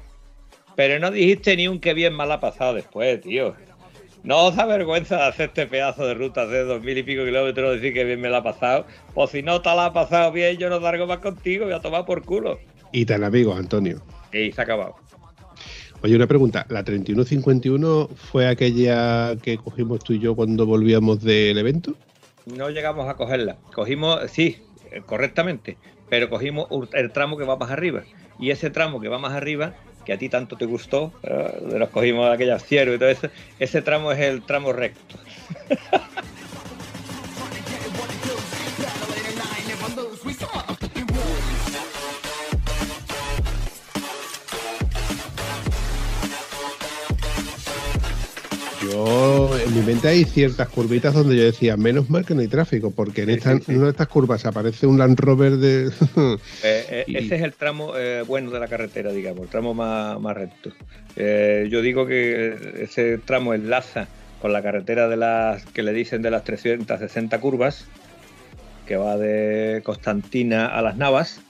pero no dijiste ni un que bien mal ha pasado después, tío. No os da vergüenza de hacer este pedazo de ruta de dos mil y pico kilómetros, decir que bien me la ha pasado. Pues si no te la ha pasado bien, yo no largo más contigo, voy a tomar por culo. Y tan amigos, Antonio. Y se ha acabado. Oye, una pregunta. ¿La 3151 fue aquella que cogimos tú y yo cuando volvíamos del evento? No llegamos a cogerla. Cogimos, sí, eh, correctamente, pero cogimos el tramo que va más arriba. Y ese tramo que va más arriba, que a ti tanto te gustó, eh, de los cogimos aquellas ciervos y todo eso, ese tramo es el tramo recto. Yo, en mi mente hay ciertas curvitas donde yo decía, menos mal que no hay tráfico, porque en, Sí, esta- sí, sí. en una de estas curvas aparece un Land Rover de... Eh, eh, Y- es el tramo eh, bueno de la carretera, digamos, el tramo más, más recto. Eh, yo digo que ese tramo enlaza con la carretera de las que le dicen de las 360 curvas, que va de Constantina a las Navas,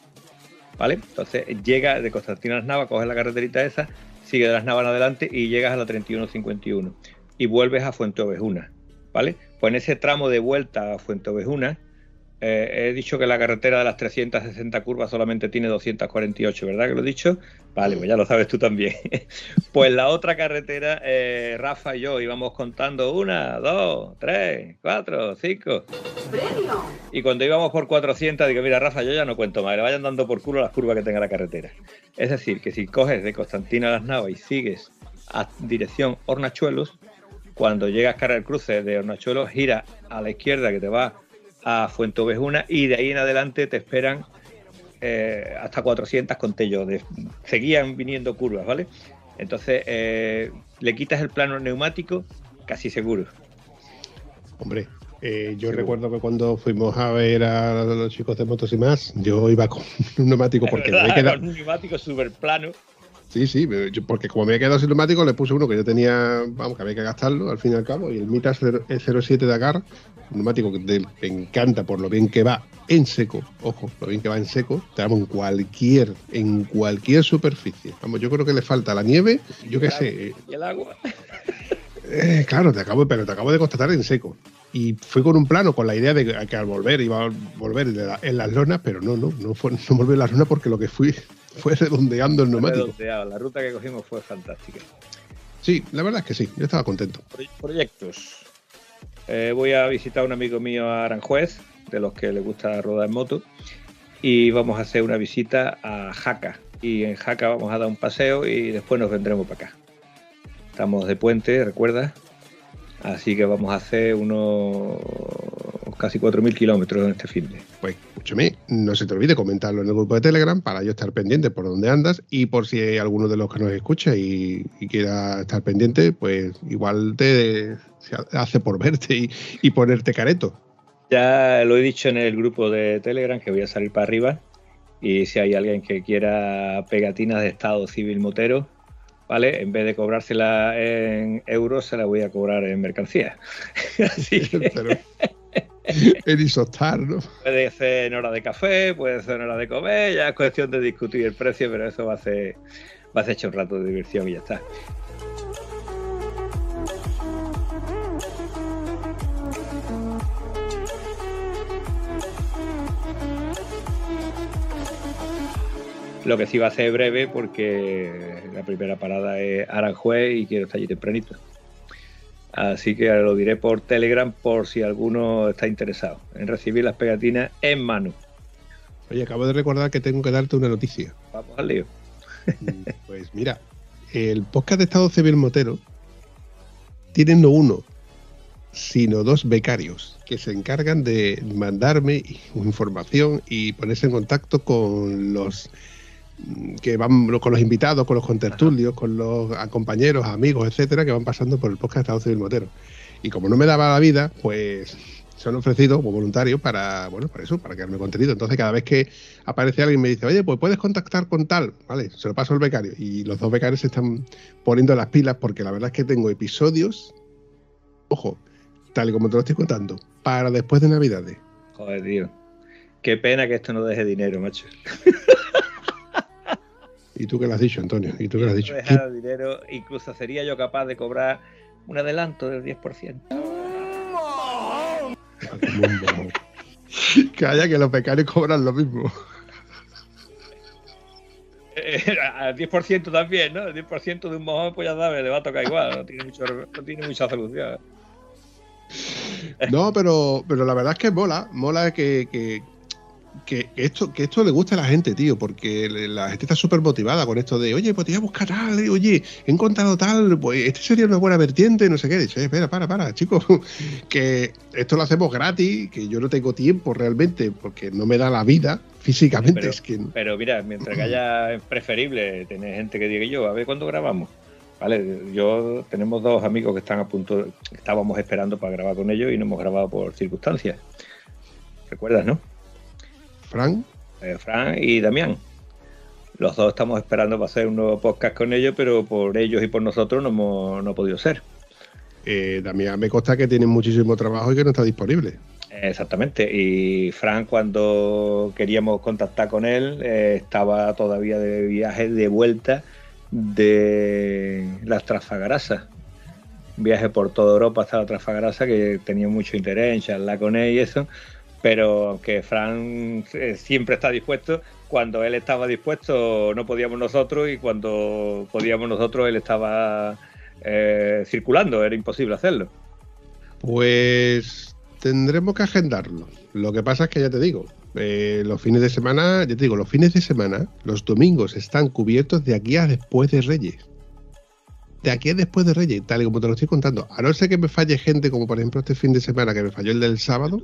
¿vale? Entonces llega de Constantina a las Navas, coges la carreterita esa, sigue de las Navas en adelante y llegas a la 3151 y vuelves a Fuente Ovejuna, ¿vale? Pues en ese tramo de vuelta a Fuente Ovejuna, eh, he dicho que la carretera de las 360 curvas solamente tiene 248, ¿verdad que lo he dicho? Vale, pues ya lo sabes tú también. pues la otra carretera, eh, Rafa y yo íbamos contando una, dos, tres, cuatro, cinco. Y cuando íbamos por 400, digo, mira, Rafa, yo ya no cuento más, le vayan dando por culo las curvas que tenga la carretera. Es decir, que si coges de Constantina a las Navas y sigues a dirección Hornachuelos, cuando llegas cara al cruce de Hornachuelos, gira a la izquierda que te va a Fuente Ovejuna y de ahí en adelante te esperan eh, hasta 400 conté yo. De, seguían viniendo curvas, ¿vale? Entonces eh, le quitas el plano neumático, casi seguro. Hombre, eh, yo Sí, recuerdo que cuando fuimos a ver a los chicos de motos y más, yo iba con un neumático porque me ¿Verdad? quedado... Con un neumático súper plano. Sí, sí, yo- porque como me había quedado sin neumático, le puse uno que yo tenía, vamos, que había que gastarlo al fin y al cabo, y el Mita 0- el 07 de Agar, un neumático que me encanta por lo bien que va en seco, ojo, lo bien que va en seco, te damos en cualquier, en cualquier superficie. Vamos, yo creo que le falta la nieve, yo qué sé, Y el agua. eh, claro, te acabo, pero te acabo de constatar en seco. Y fui con un plano, con la idea de que, al volver iba a volver en las lonas, pero no, no, no, fue, no volví en las lonas porque lo que fui fue redondeando el neumático. Redondeado. La ruta que cogimos fue fantástica. Sí, la verdad es que sí, yo estaba contento. Proy- Proyectos. Eh, voy a visitar a un amigo mío a Aranjuez, de los que le gusta rodar en moto, y vamos a hacer una visita a Jaca. Y en Jaca vamos a dar un paseo y después nos vendremos para acá. Estamos de puente, recuerda. Así que vamos a hacer unos casi 4.000 kilómetros en este fin de. Pues escúchame, no se te olvide comentarlo en el grupo de Telegram para yo estar pendiente por dónde andas y por si hay alguno de los que nos escucha y, y quiera estar pendiente, pues igual te se hace por verte y, y ponerte careto. Ya lo he dicho en el grupo de Telegram que voy a salir para arriba. Y si hay alguien que quiera pegatinas de estado civil motero, ¿vale? En vez de cobrársela en euros, se la voy a cobrar en mercancía. Así que Pero- en Isostar, ¿no? puede ser en hora de café, puede ser en hora de comer, ya es cuestión de discutir el precio, pero eso va a ser, va a ser hecho un rato de diversión y ya está. Lo que sí va a ser breve porque la primera parada es Aranjuez y quiero estar allí tempranito. Así que lo diré por Telegram por si alguno está interesado en recibir las pegatinas en mano. Oye, acabo de recordar que tengo que darte una noticia. Vamos al lío. Pues mira, el podcast de Estado Civil Motero tiene no uno, sino dos becarios que se encargan de mandarme información y ponerse en contacto con los mm, que van con los invitados, con los contertulios, con los compañeros, amigos, etcétera, que van pasando por el podcast de Estado Civil Motero. Y como no me daba la vida, pues se han ofrecido como voluntarios para, bueno, para eso, para crearme contenido. Entonces, cada vez que aparece alguien y me dice, oye, pues puedes contactar con tal, ¿vale? Se lo paso al becario. Y los dos becarios se están poniendo las pilas porque la verdad es que tengo episodios, ojo, tal y como te lo estoy contando, para después de Navidades. Joder, tío. Qué pena que esto no deje dinero, macho. ¿Y tú qué le has dicho, Antonio? ¿Y tú qué le has dicho? No dejara dinero, incluso sería yo capaz de cobrar un adelanto del 10%. Calla, que los becarios cobran lo mismo. Eh, Al 10% también, ¿no? El 10% de un mojón, pues ya sabes, le va a tocar igual. No tiene, mucho, no tiene mucha solución. No, pero, pero la verdad es que mola, mola que, que, que esto, que esto le guste a la gente, tío, porque la gente está súper motivada con esto de, oye, pues te voy a buscar tal, eh, oye, he encontrado tal, pues este sería una buena vertiente, no sé qué. Dice, "Eh, espera, para, para, chicos, que esto lo hacemos gratis, que yo no tengo tiempo realmente, porque no me da la vida físicamente, Pero, es que... pero mira, mientras que haya preferible tener gente que diga yo, a ver cuándo grabamos. Vale, yo tenemos dos amigos que están a punto, estábamos esperando para grabar con ellos y no hemos grabado por circunstancias. ¿Recuerdas, no? Fran, Eh, Fran y Damián. Los dos estamos esperando para hacer un nuevo podcast con ellos, pero por ellos y por nosotros no hemos no ha podido ser. eh, Damián me consta que tiene muchísimo trabajo y que no está disponible. Exactamente. Y Fran, cuando queríamos contactar con él, eh, estaba todavía de viaje de vuelta de las Trafagarasas. Viaje por toda Europa hasta la Trafagarasa que tenía mucho interés en charlar con él y eso. Pero aunque Fran eh, siempre está dispuesto, cuando él estaba dispuesto no podíamos nosotros y cuando podíamos nosotros él estaba eh, circulando, era imposible hacerlo. Pues tendremos que agendarlo. Lo que pasa es que ya te digo, eh, los fines de semana, ya te digo, los fines de semana, los domingos están cubiertos de aquí a después de Reyes. De aquí a después de Reyes, tal y como te lo estoy contando. A no ser que me falle gente, como por ejemplo este fin de semana que me falló el del sábado.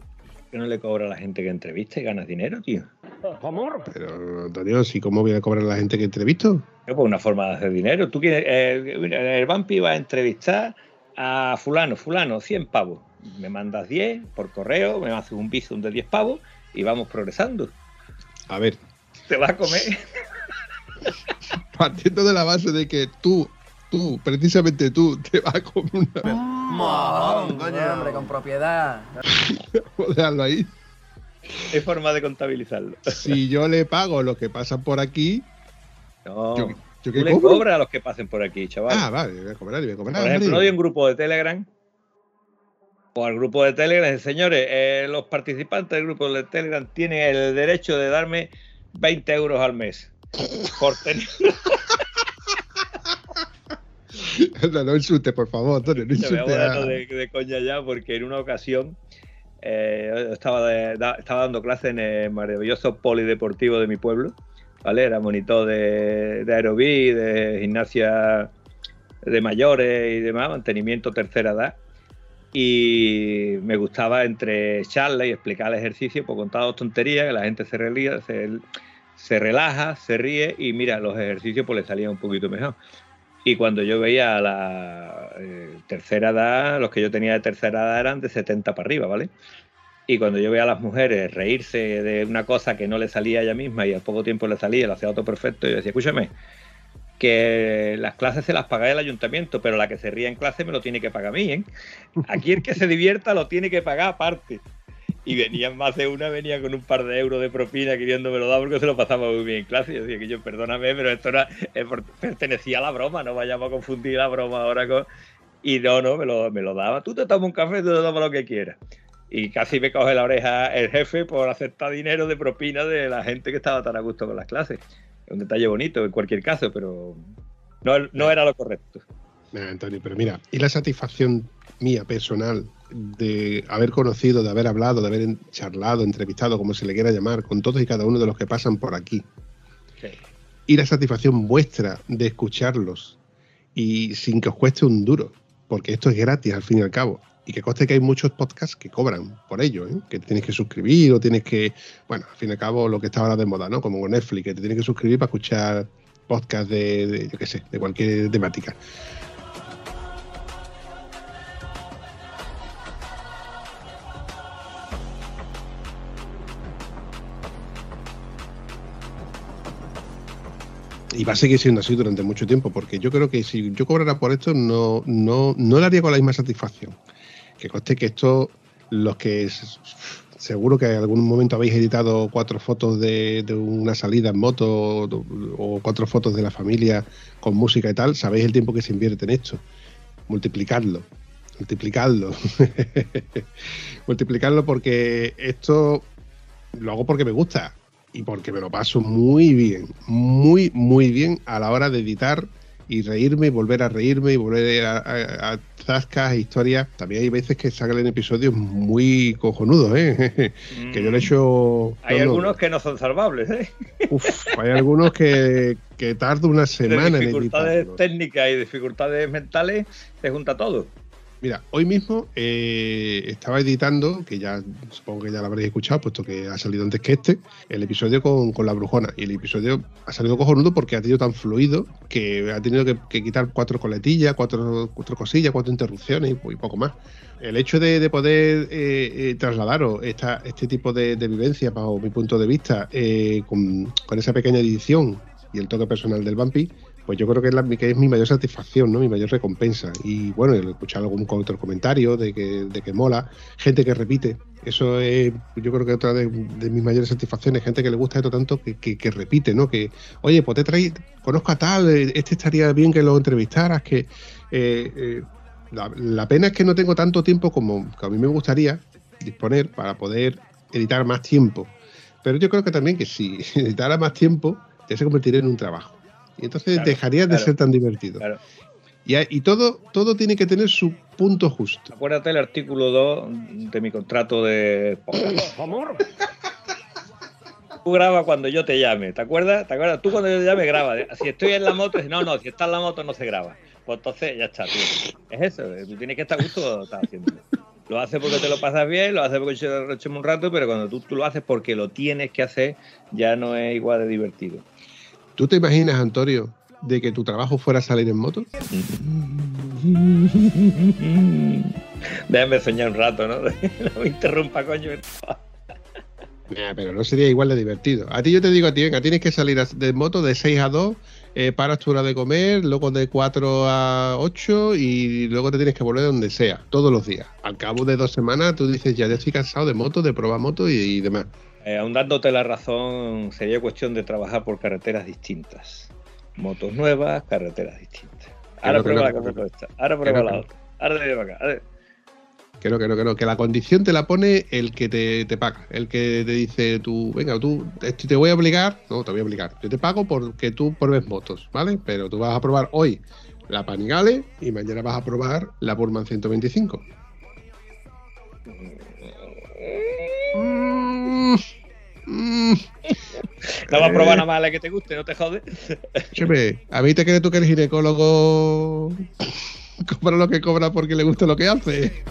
Que no le cobra a la gente que entrevista y ganas dinero, tío? Pero, Antonio, ¿sí cómo voy a cobrar a la gente que entrevisto? Es pues una forma de hacer dinero. Tú quieres, eh, el Vampi va a entrevistar a fulano, fulano, 100 pavos. Me mandas 10 por correo, me haces un bizum de 10 pavos y vamos progresando. A ver, Te vas a comer. partiendo de la base de que tú, tú, precisamente tú, te vas a comer una... Mojón, coño. Hombre, con propiedad. Dejarlo ahí. Hay forma de contabilizarlo. Si yo le pago lo que pasan por aquí, No, yo, yo tú le cobro? cobras a los que pasen por aquí, chaval. Ah, vale, voy a cobrar, voy a cobrar. Por ejemplo, hay un grupo de Telegram. O al grupo de Telegram, señores, eh, los participantes del grupo de Telegram tienen el derecho de darme 20 euros al mes. Por tener... No, no insulte, por favor, Antonio, no Me voy insulte. a- hablando de, de coña ya, porque en una ocasión eh, estaba, de- da- estaba dando clase en el maravilloso polideportivo de mi pueblo. ¿vale? Era monitor de, de aerobí, de gimnasia de mayores y demás, mantenimiento tercera edad. Y me gustaba entre charlas y explicar el ejercicio, pues contaba dos tonterías, que la gente se, relía, se, se relaja, se ríe y mira, los ejercicios pues le salían un poquito mejor. Y cuando yo veía a la eh, tercera edad, los que yo tenía de tercera edad eran de 70 para arriba, ¿vale? Y cuando yo veía a las mujeres reírse de una cosa que no le salía a ella misma y al poco tiempo le salía, le hacía otro perfecto, yo decía, escúchame, que las clases se las paga el ayuntamiento, pero la que se ría en clase me lo tiene que pagar a mí, ¿eh? Aquí el que se divierta lo tiene que pagar aparte. Y venían más de una, venía con un par de euros de propina queriéndomelo dar porque se lo pasaba muy bien en clase. Y decía que yo, perdóname, pero esto era, eh, pertenecía a la broma, no vayamos a confundir la broma ahora con... Y no, no, me lo, me lo daba. Tú te tomas un café, tú te tomas lo que quieras. Y casi me coge la oreja el jefe por aceptar dinero de propina de la gente que estaba tan a gusto con las clases. Es un detalle bonito en cualquier caso, pero no, no era lo correcto. Antonio, pero mira, y la satisfacción mía personal de haber conocido, de haber hablado, de haber charlado, entrevistado, como se le quiera llamar, con todos y cada uno de los que pasan por aquí. Sí. Y la satisfacción vuestra de escucharlos y sin que os cueste un duro, porque esto es gratis al fin y al cabo. Y que conste que hay muchos podcasts que cobran por ello, ¿eh? que tienes que suscribir o tienes que, bueno, al fin y al cabo lo que está ahora de moda, ¿no? Como con Netflix, que te tienes que suscribir para escuchar podcasts de, de, yo qué sé, de cualquier temática. Y va a seguir siendo así durante mucho tiempo, porque yo creo que si yo cobrara por esto, no, no, no lo haría con la misma satisfacción. Que conste que esto, los que seguro que en algún momento habéis editado cuatro fotos de, una salida en moto o, o cuatro fotos de la familia con música y tal, sabéis el tiempo que se invierte en esto. Multiplicadlo, multiplicadlo. multiplicarlo porque esto lo hago porque me gusta y porque me lo paso muy bien, muy, muy bien a la hora de editar y reírme y volver a reírme y volver a, a, a zascas, historias. También hay veces que salen episodios muy cojonudos, ¿eh? que yo le he hecho... Hay no, no, algunos que no son salvables, ¿eh? uf, hay algunos que, que tardo una De semana en dificultades editarlos. técnicas y dificultades mentales, se junta todo. Mira, hoy mismo eh, estaba editando, que ya supongo que ya lo habréis escuchado, puesto que ha salido antes que este, el episodio con, la brujona. Y el episodio ha salido cojonudo porque ha sido tan fluido que ha tenido que, quitar cuatro coletillas, cuatro, cuatro cosillas, cuatro interrupciones y, poco más. El hecho de, de poder eh, eh, trasladaros esta, este tipo de, de vivencia, bajo mi punto de vista, con, con esa pequeña edición y el toque personal del Vampi, pues yo creo que es, mi mayor satisfacción, ¿no? Mi mayor recompensa. Y bueno, escuchar algún otro comentario de que, de que mola, gente que repite. Eso es, yo creo que otra de, mis mayores satisfacciones, gente que le gusta esto tanto que, que, repite, ¿no? Que, oye, pues te traí, conozco a tal, eh, este estaría bien que lo entrevistaras, que eh, eh, la, la pena es que no tengo tanto tiempo como que a mí me gustaría disponer para poder editar más tiempo. Pero yo creo que también que si editara más tiempo, ya se convertiría en un trabajo. Y entonces Claro, dejaría de ser tan divertido. Claro. Y, y todo, todo tiene que tener su punto justo. Acuérdate el artículo 2 de mi contrato de. Amor. Tú graba cuando yo te llame, ¿te acuerdas? ¿Te acuerdas? Tú cuando yo te llame graba. Si estoy en la moto, no, no, si está en la moto no se graba. Pues entonces ya está, tío. Es eso, eh, tú tienes que estar a gusto estás haciéndolo. Lo haces porque te lo pasas bien, lo haces porque te echemos un rato, pero cuando tú, tú lo haces porque lo tienes que hacer, ya no es igual de divertido. ¿Tú te imaginas, Antonio, de que tu trabajo fuera salir en moto? Déjame soñar un rato, ¿no? no me interrumpa, coño. Nah, pero no sería igual de divertido. A ti yo te digo a ti, venga, tienes que salir de moto de 6 a 2, eh, paras tu hora de comer, luego de 4 a 8 y luego te tienes que volver donde sea, todos los días. Al cabo de dos semanas tú dices, ya, ya estoy cansado de moto, de probar moto y, y demás. Eh, aun dándote la razón, sería cuestión de trabajar por carreteras distintas. Motos nuevas, carreteras distintas. Ahora que prueba no, la no, esta. Ahora prueba no, la otra. Ahora te llevo acá. A ver. Que no, que no, que no, que la condición te la pone el que te, te paga, el que te dice tú, venga, tú te, te voy a obligar, no, te voy a obligar, yo te pago porque tú pruebes motos, ¿vale? Pero tú vas a probar hoy la Panigale y mañana vas a probar la Burman 125. Mm. No vas a probar nada más la que te guste, no te jodes. Chepe, a mí te crees tú que el ginecólogo cobra lo que cobra porque le gusta lo que hace.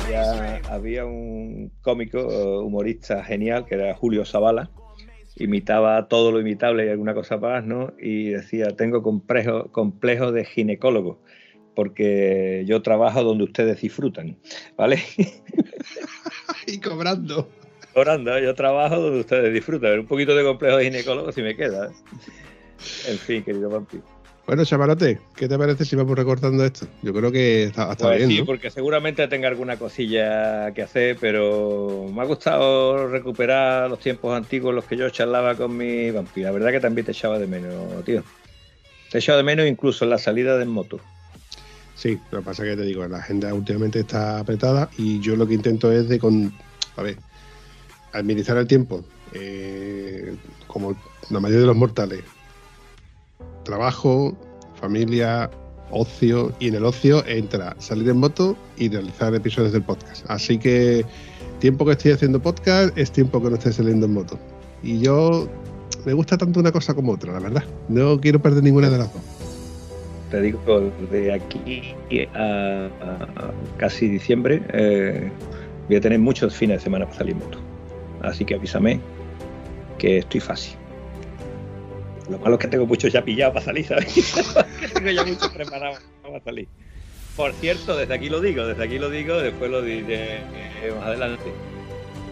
Había, había un cómico eh, humorista genial que era Julio Zavala. Imitaba todo lo imitable y alguna cosa más, ¿no? Y decía, tengo complejo, complejo de ginecólogo. porque yo trabajo donde ustedes disfrutan, ¿vale? y cobrando. Cobrando, yo trabajo donde ustedes disfrutan. Un poquito de complejo de ginecólogo si me queda. En fin, querido Vampi. Bueno, chavalote, ¿qué te parece si vamos recortando esto? Yo creo que está, está Pues bien, sí, ¿no? porque seguramente tenga alguna cosilla que hacer, pero me ha gustado recuperar los tiempos antiguos en los que yo charlaba con mi vampi. La verdad que también te echaba de menos, tío. Te echaba de menos incluso en la salida de moto. Sí, lo que pasa es que te digo, la agenda últimamente está apretada y yo lo que intento es de con, a ver, administrar el tiempo, eh, como la mayoría de los mortales. Trabajo, familia, ocio y en el ocio entra salir en moto y realizar episodios del podcast. Así que tiempo que estoy haciendo podcast es tiempo que no estoy saliendo en moto. Y yo me gusta tanto una cosa como otra, la verdad. No quiero perder ninguna de las dos. Te digo, de aquí a, casi diciembre eh, voy a tener muchos fines de semana para salir en moto. Así que avísame que estoy fácil. Lo malo es que tengo mucho ya pillado para salir, ¿sabes? que tengo ya mucho preparado para salir. Por cierto, desde aquí lo digo, desde aquí lo digo, después lo diré eh, más adelante.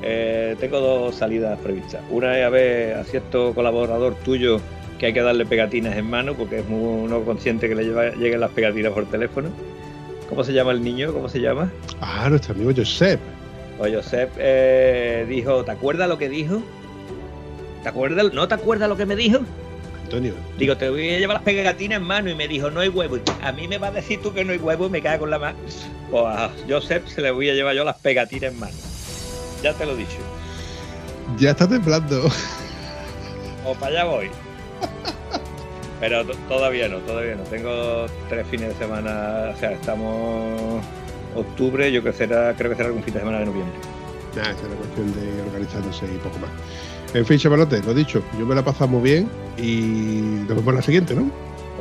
Eh, tengo dos salidas previstas. Una es a ver a cierto colaborador tuyo que hay que darle pegatinas en mano porque es muy no consciente que le lleva- lleguen las pegatinas por teléfono. ¿Cómo se llama el niño? ¿Cómo se llama? Ah, nuestro amigo Josep. Pues Josep eh, dijo, ¿te acuerdas lo que dijo? ¿Te acuerdas? ¿No te acuerdas lo que me dijo? Antonio, Digo, te voy a llevar las pegatinas en mano y me dijo, no hay huevo. A mí me va a decir tú que no hay huevo y me cae con la mano. Pues a Josep se le voy a llevar yo las pegatinas en mano. Ya te lo he dicho. ya está temblando. O para allá voy. Pero to- todavía no, todavía no. Tengo tres fines de semana, o sea, estamos octubre, yo creo que será, creo que será algún fin de semana de noviembre. Nada, es cuestión de organizándose y poco más. En fin, chavalote, lo dicho, yo me la he pasado muy bien y nos vemos en la siguiente, ¿no?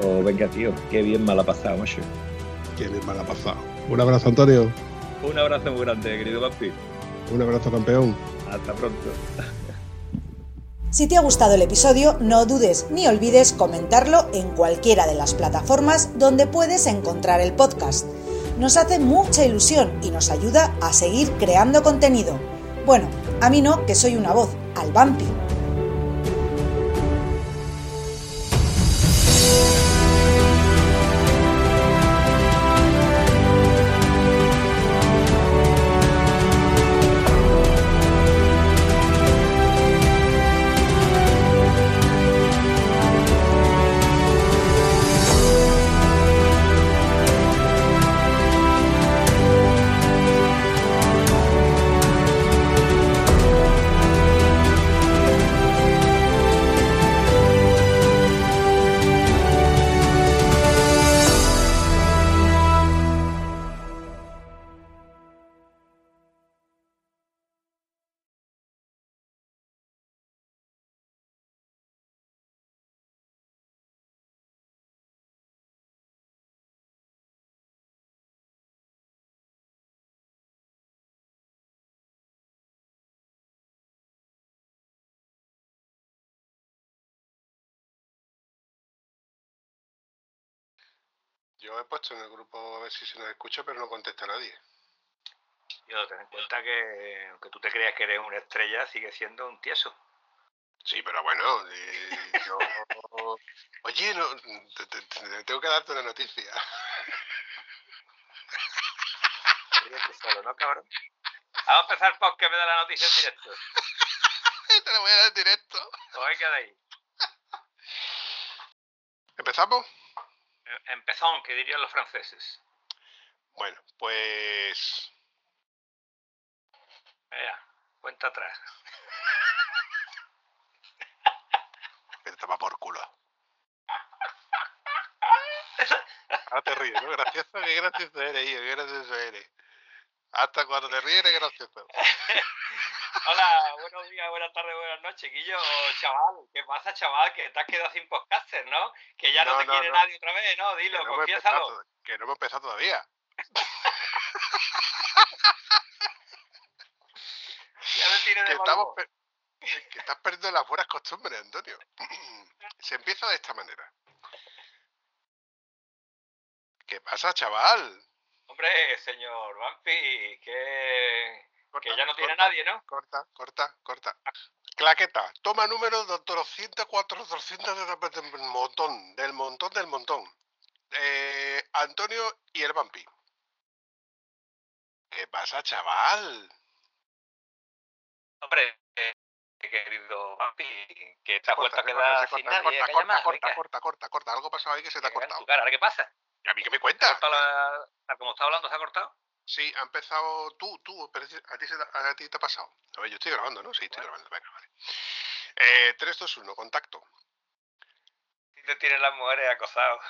O venga, tío, qué bien me la ha pasado, macho. Que bien me la ha pasado. Un abrazo, Antonio. Un abrazo muy grande, querido Vampi. Un abrazo, campeón. Hasta pronto. Si te ha gustado el episodio, no dudes ni olvides comentarlo en cualquiera de las plataformas donde puedes encontrar el podcast. Nos hace mucha ilusión y nos ayuda a seguir creando contenido. Bueno, a mí no, que soy una voz, al vampi. Yo he puesto en el grupo a ver si se nos escucha, pero no contesta nadie. Yo ten en cuenta que aunque tú te creas que eres una estrella, sigue siendo un tieso. Sí, pero bueno, eh, yo... Oye, no, te- te- te- tengo que darte una noticia. Ríete solo, ¿no, cabrón? Vamos a empezar por que me da la noticia en directo. te lo voy a dar en directo. Pues venga de ahí. ¿Empezamos? Empezón, que dirían los franceses. Bueno, pues... Venga, cuenta atrás. Te toma por culo. Ahora te ríes, ¿no? Gracioso, qué gracioso eres, hijo, qué gracioso eres. Hasta cuando te ríes eres gracioso. Hola, buenos días, buenas tardes, buenas noches, Guillo. Chaval, ¿qué pasa, chaval? Que te has quedado sin podcaster, ¿no? Que ya no, No, te no, quiere no. nadie otra vez, ¿no? Que Dilo, empezado, confiésalo. que no hemos empezado todavía. Ya me tiene Que, de estamos mal per- que estás perdiendo las buenas costumbres, Antonio. Se empieza de esta manera. ¿Qué pasa, chaval? Hombre, señor Vampi, que, Corta, que ya no tiene corta, nadie, ¿no? Corta, corta, corta. Claqueta, toma número de 200, 400 del montón, del montón, del montón. Eh, Antonio y el vampi. ¿Qué pasa, chaval? Hombre, eh, querido Vampi, que vuelto Corta, a se quedar corta, sin nadie. corta, corta, llamar, corta, venga. corta, corta, corta. Algo pasado ahí que se te ha cortado. cara. ¿Ahora qué pasa? ¿Y a mí qué me ¿Se ha cuentas? la- como está hablando, se ha cortado? Sí, ha empezado tú, tú, pero a ti, se te- a ti te ha pasado. A ver, yo estoy grabando, ¿no? Sí, estoy Bueno. grabando. Venga, vale. Eh, 3, 2, 1, contacto. Si te tienen las mujeres acosados.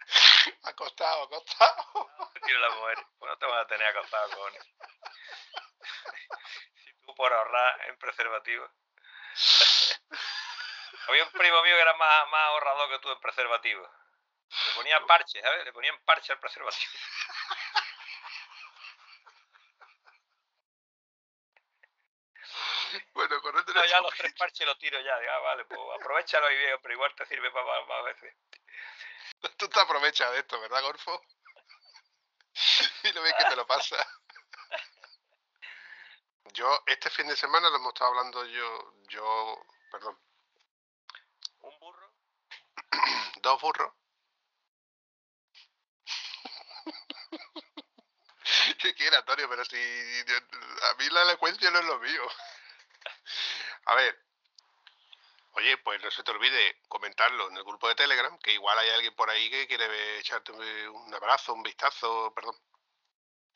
Acostado, acostado. Te tienen las mujeres. Pues no te van a tener acostado, cojones. si tú por ahorrar en preservativo. Había un primo mío que era más, más ahorrador que tú en preservativo. Le ponía parche, ¿sabes? Le ponían parche al preservativo. No, ya los tres parches los tiro ya. Digo, ah, vale, pues aprovechalo y bien, pero igual te sirve para más, veces. Tú te aprovechas de esto, ¿verdad, Gorfo? y no ves que te lo pasa. Yo, este fin de semana lo hemos estado hablando yo, yo, perdón, Un burro. dos burros. ¿Qué quiere, Antonio? Pero si a mí la elocuencia no es lo mío. A ver. Oye, pues no se te olvide comentarlo en el grupo de Telegram, que igual hay alguien por ahí que quiere echarte un abrazo, un vistazo, perdón.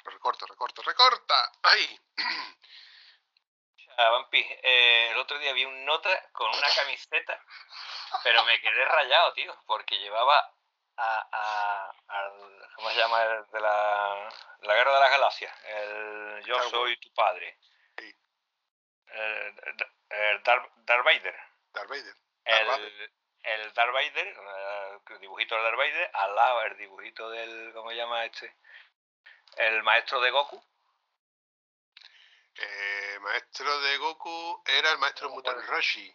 Recorto, recorto, recorta. ¡Ay! Ah, Vampi, eh, el otro día vi un nota con una camiseta, pero me quedé rayado, tío, porque llevaba a, a- ¿cómo se llama? El de la, la guerra de las galaxias, el Yo soy tu padre. El Darth, Darth Vader. Darth Vader. Darth Vader. El, el Darth Vader, eh, el dibujito del Darth Vader, al lado el dibujito del, ¿cómo se llama este? El maestro de Goku. Eh, maestro de Goku era el maestro No acuerdo. Roshi.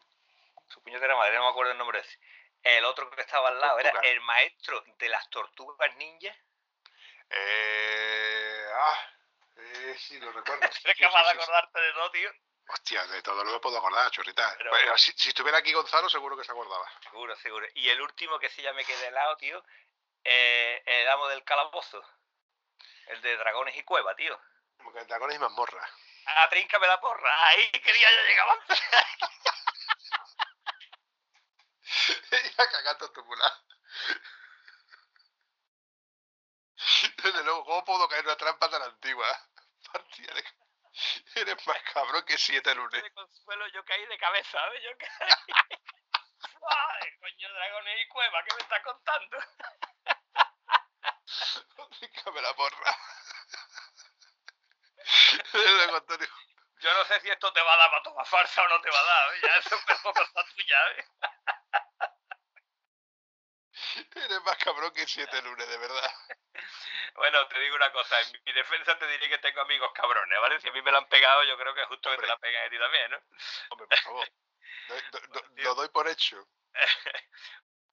su puñetera madre, no me acuerdo el nombre ese. El otro que estaba al lado era el maestro de las tortugas ninja. Eh, ah, eh, sí, lo recuerdo. ¿Eres Sí, capaz sí, de sí. acordarte de todo, tío? Hostia, de todo no me puedo acordar, chorrita. Pero- Bueno, si, si estuviera aquí Gonzalo, seguro que se acordaba. Seguro, seguro. Y el último que sí ya me quedé helado, tío, eh, el amo del calabozo. El de dragones y cueva, tío. Como que dragones y mazmorra. Ah, tríncame la porra. Ahí quería yo llegar antes. Iba cagando tu mula. Desde luego, ¿cómo puedo caer una trampa tan antigua? Partida de... Eres más cabrón que siete lunes. de consuelo yo caí de cabeza, ¿sabes? Yo caí. Ay, coño, dragones y cueva, ¿qué me estás contando? Dígame la porra. Yo no sé si esto te va a dar para tomar farsa o no te va a dar, ¿eh? Ya eso es cosa tuya, ¿eh? Eres más cabrón que siete lunes, de verdad. Bueno, te digo una cosa, en mi defensa te diré que tengo amigos cabrones, ¿vale? Si a mí me la han pegado, yo creo que es justo que Hombre. te la peguen a ti también, ¿no? Hombre, por favor. Do- do- do- lo doy por hecho.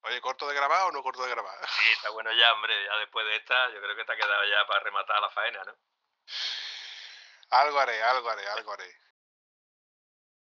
Oye, ¿corto de grabar o no corto de grabar? Sí, está bueno ya, hombre, ya después de esta, yo creo que te ha quedado ya para rematar la faena, ¿no? Algo haré, algo haré, algo haré.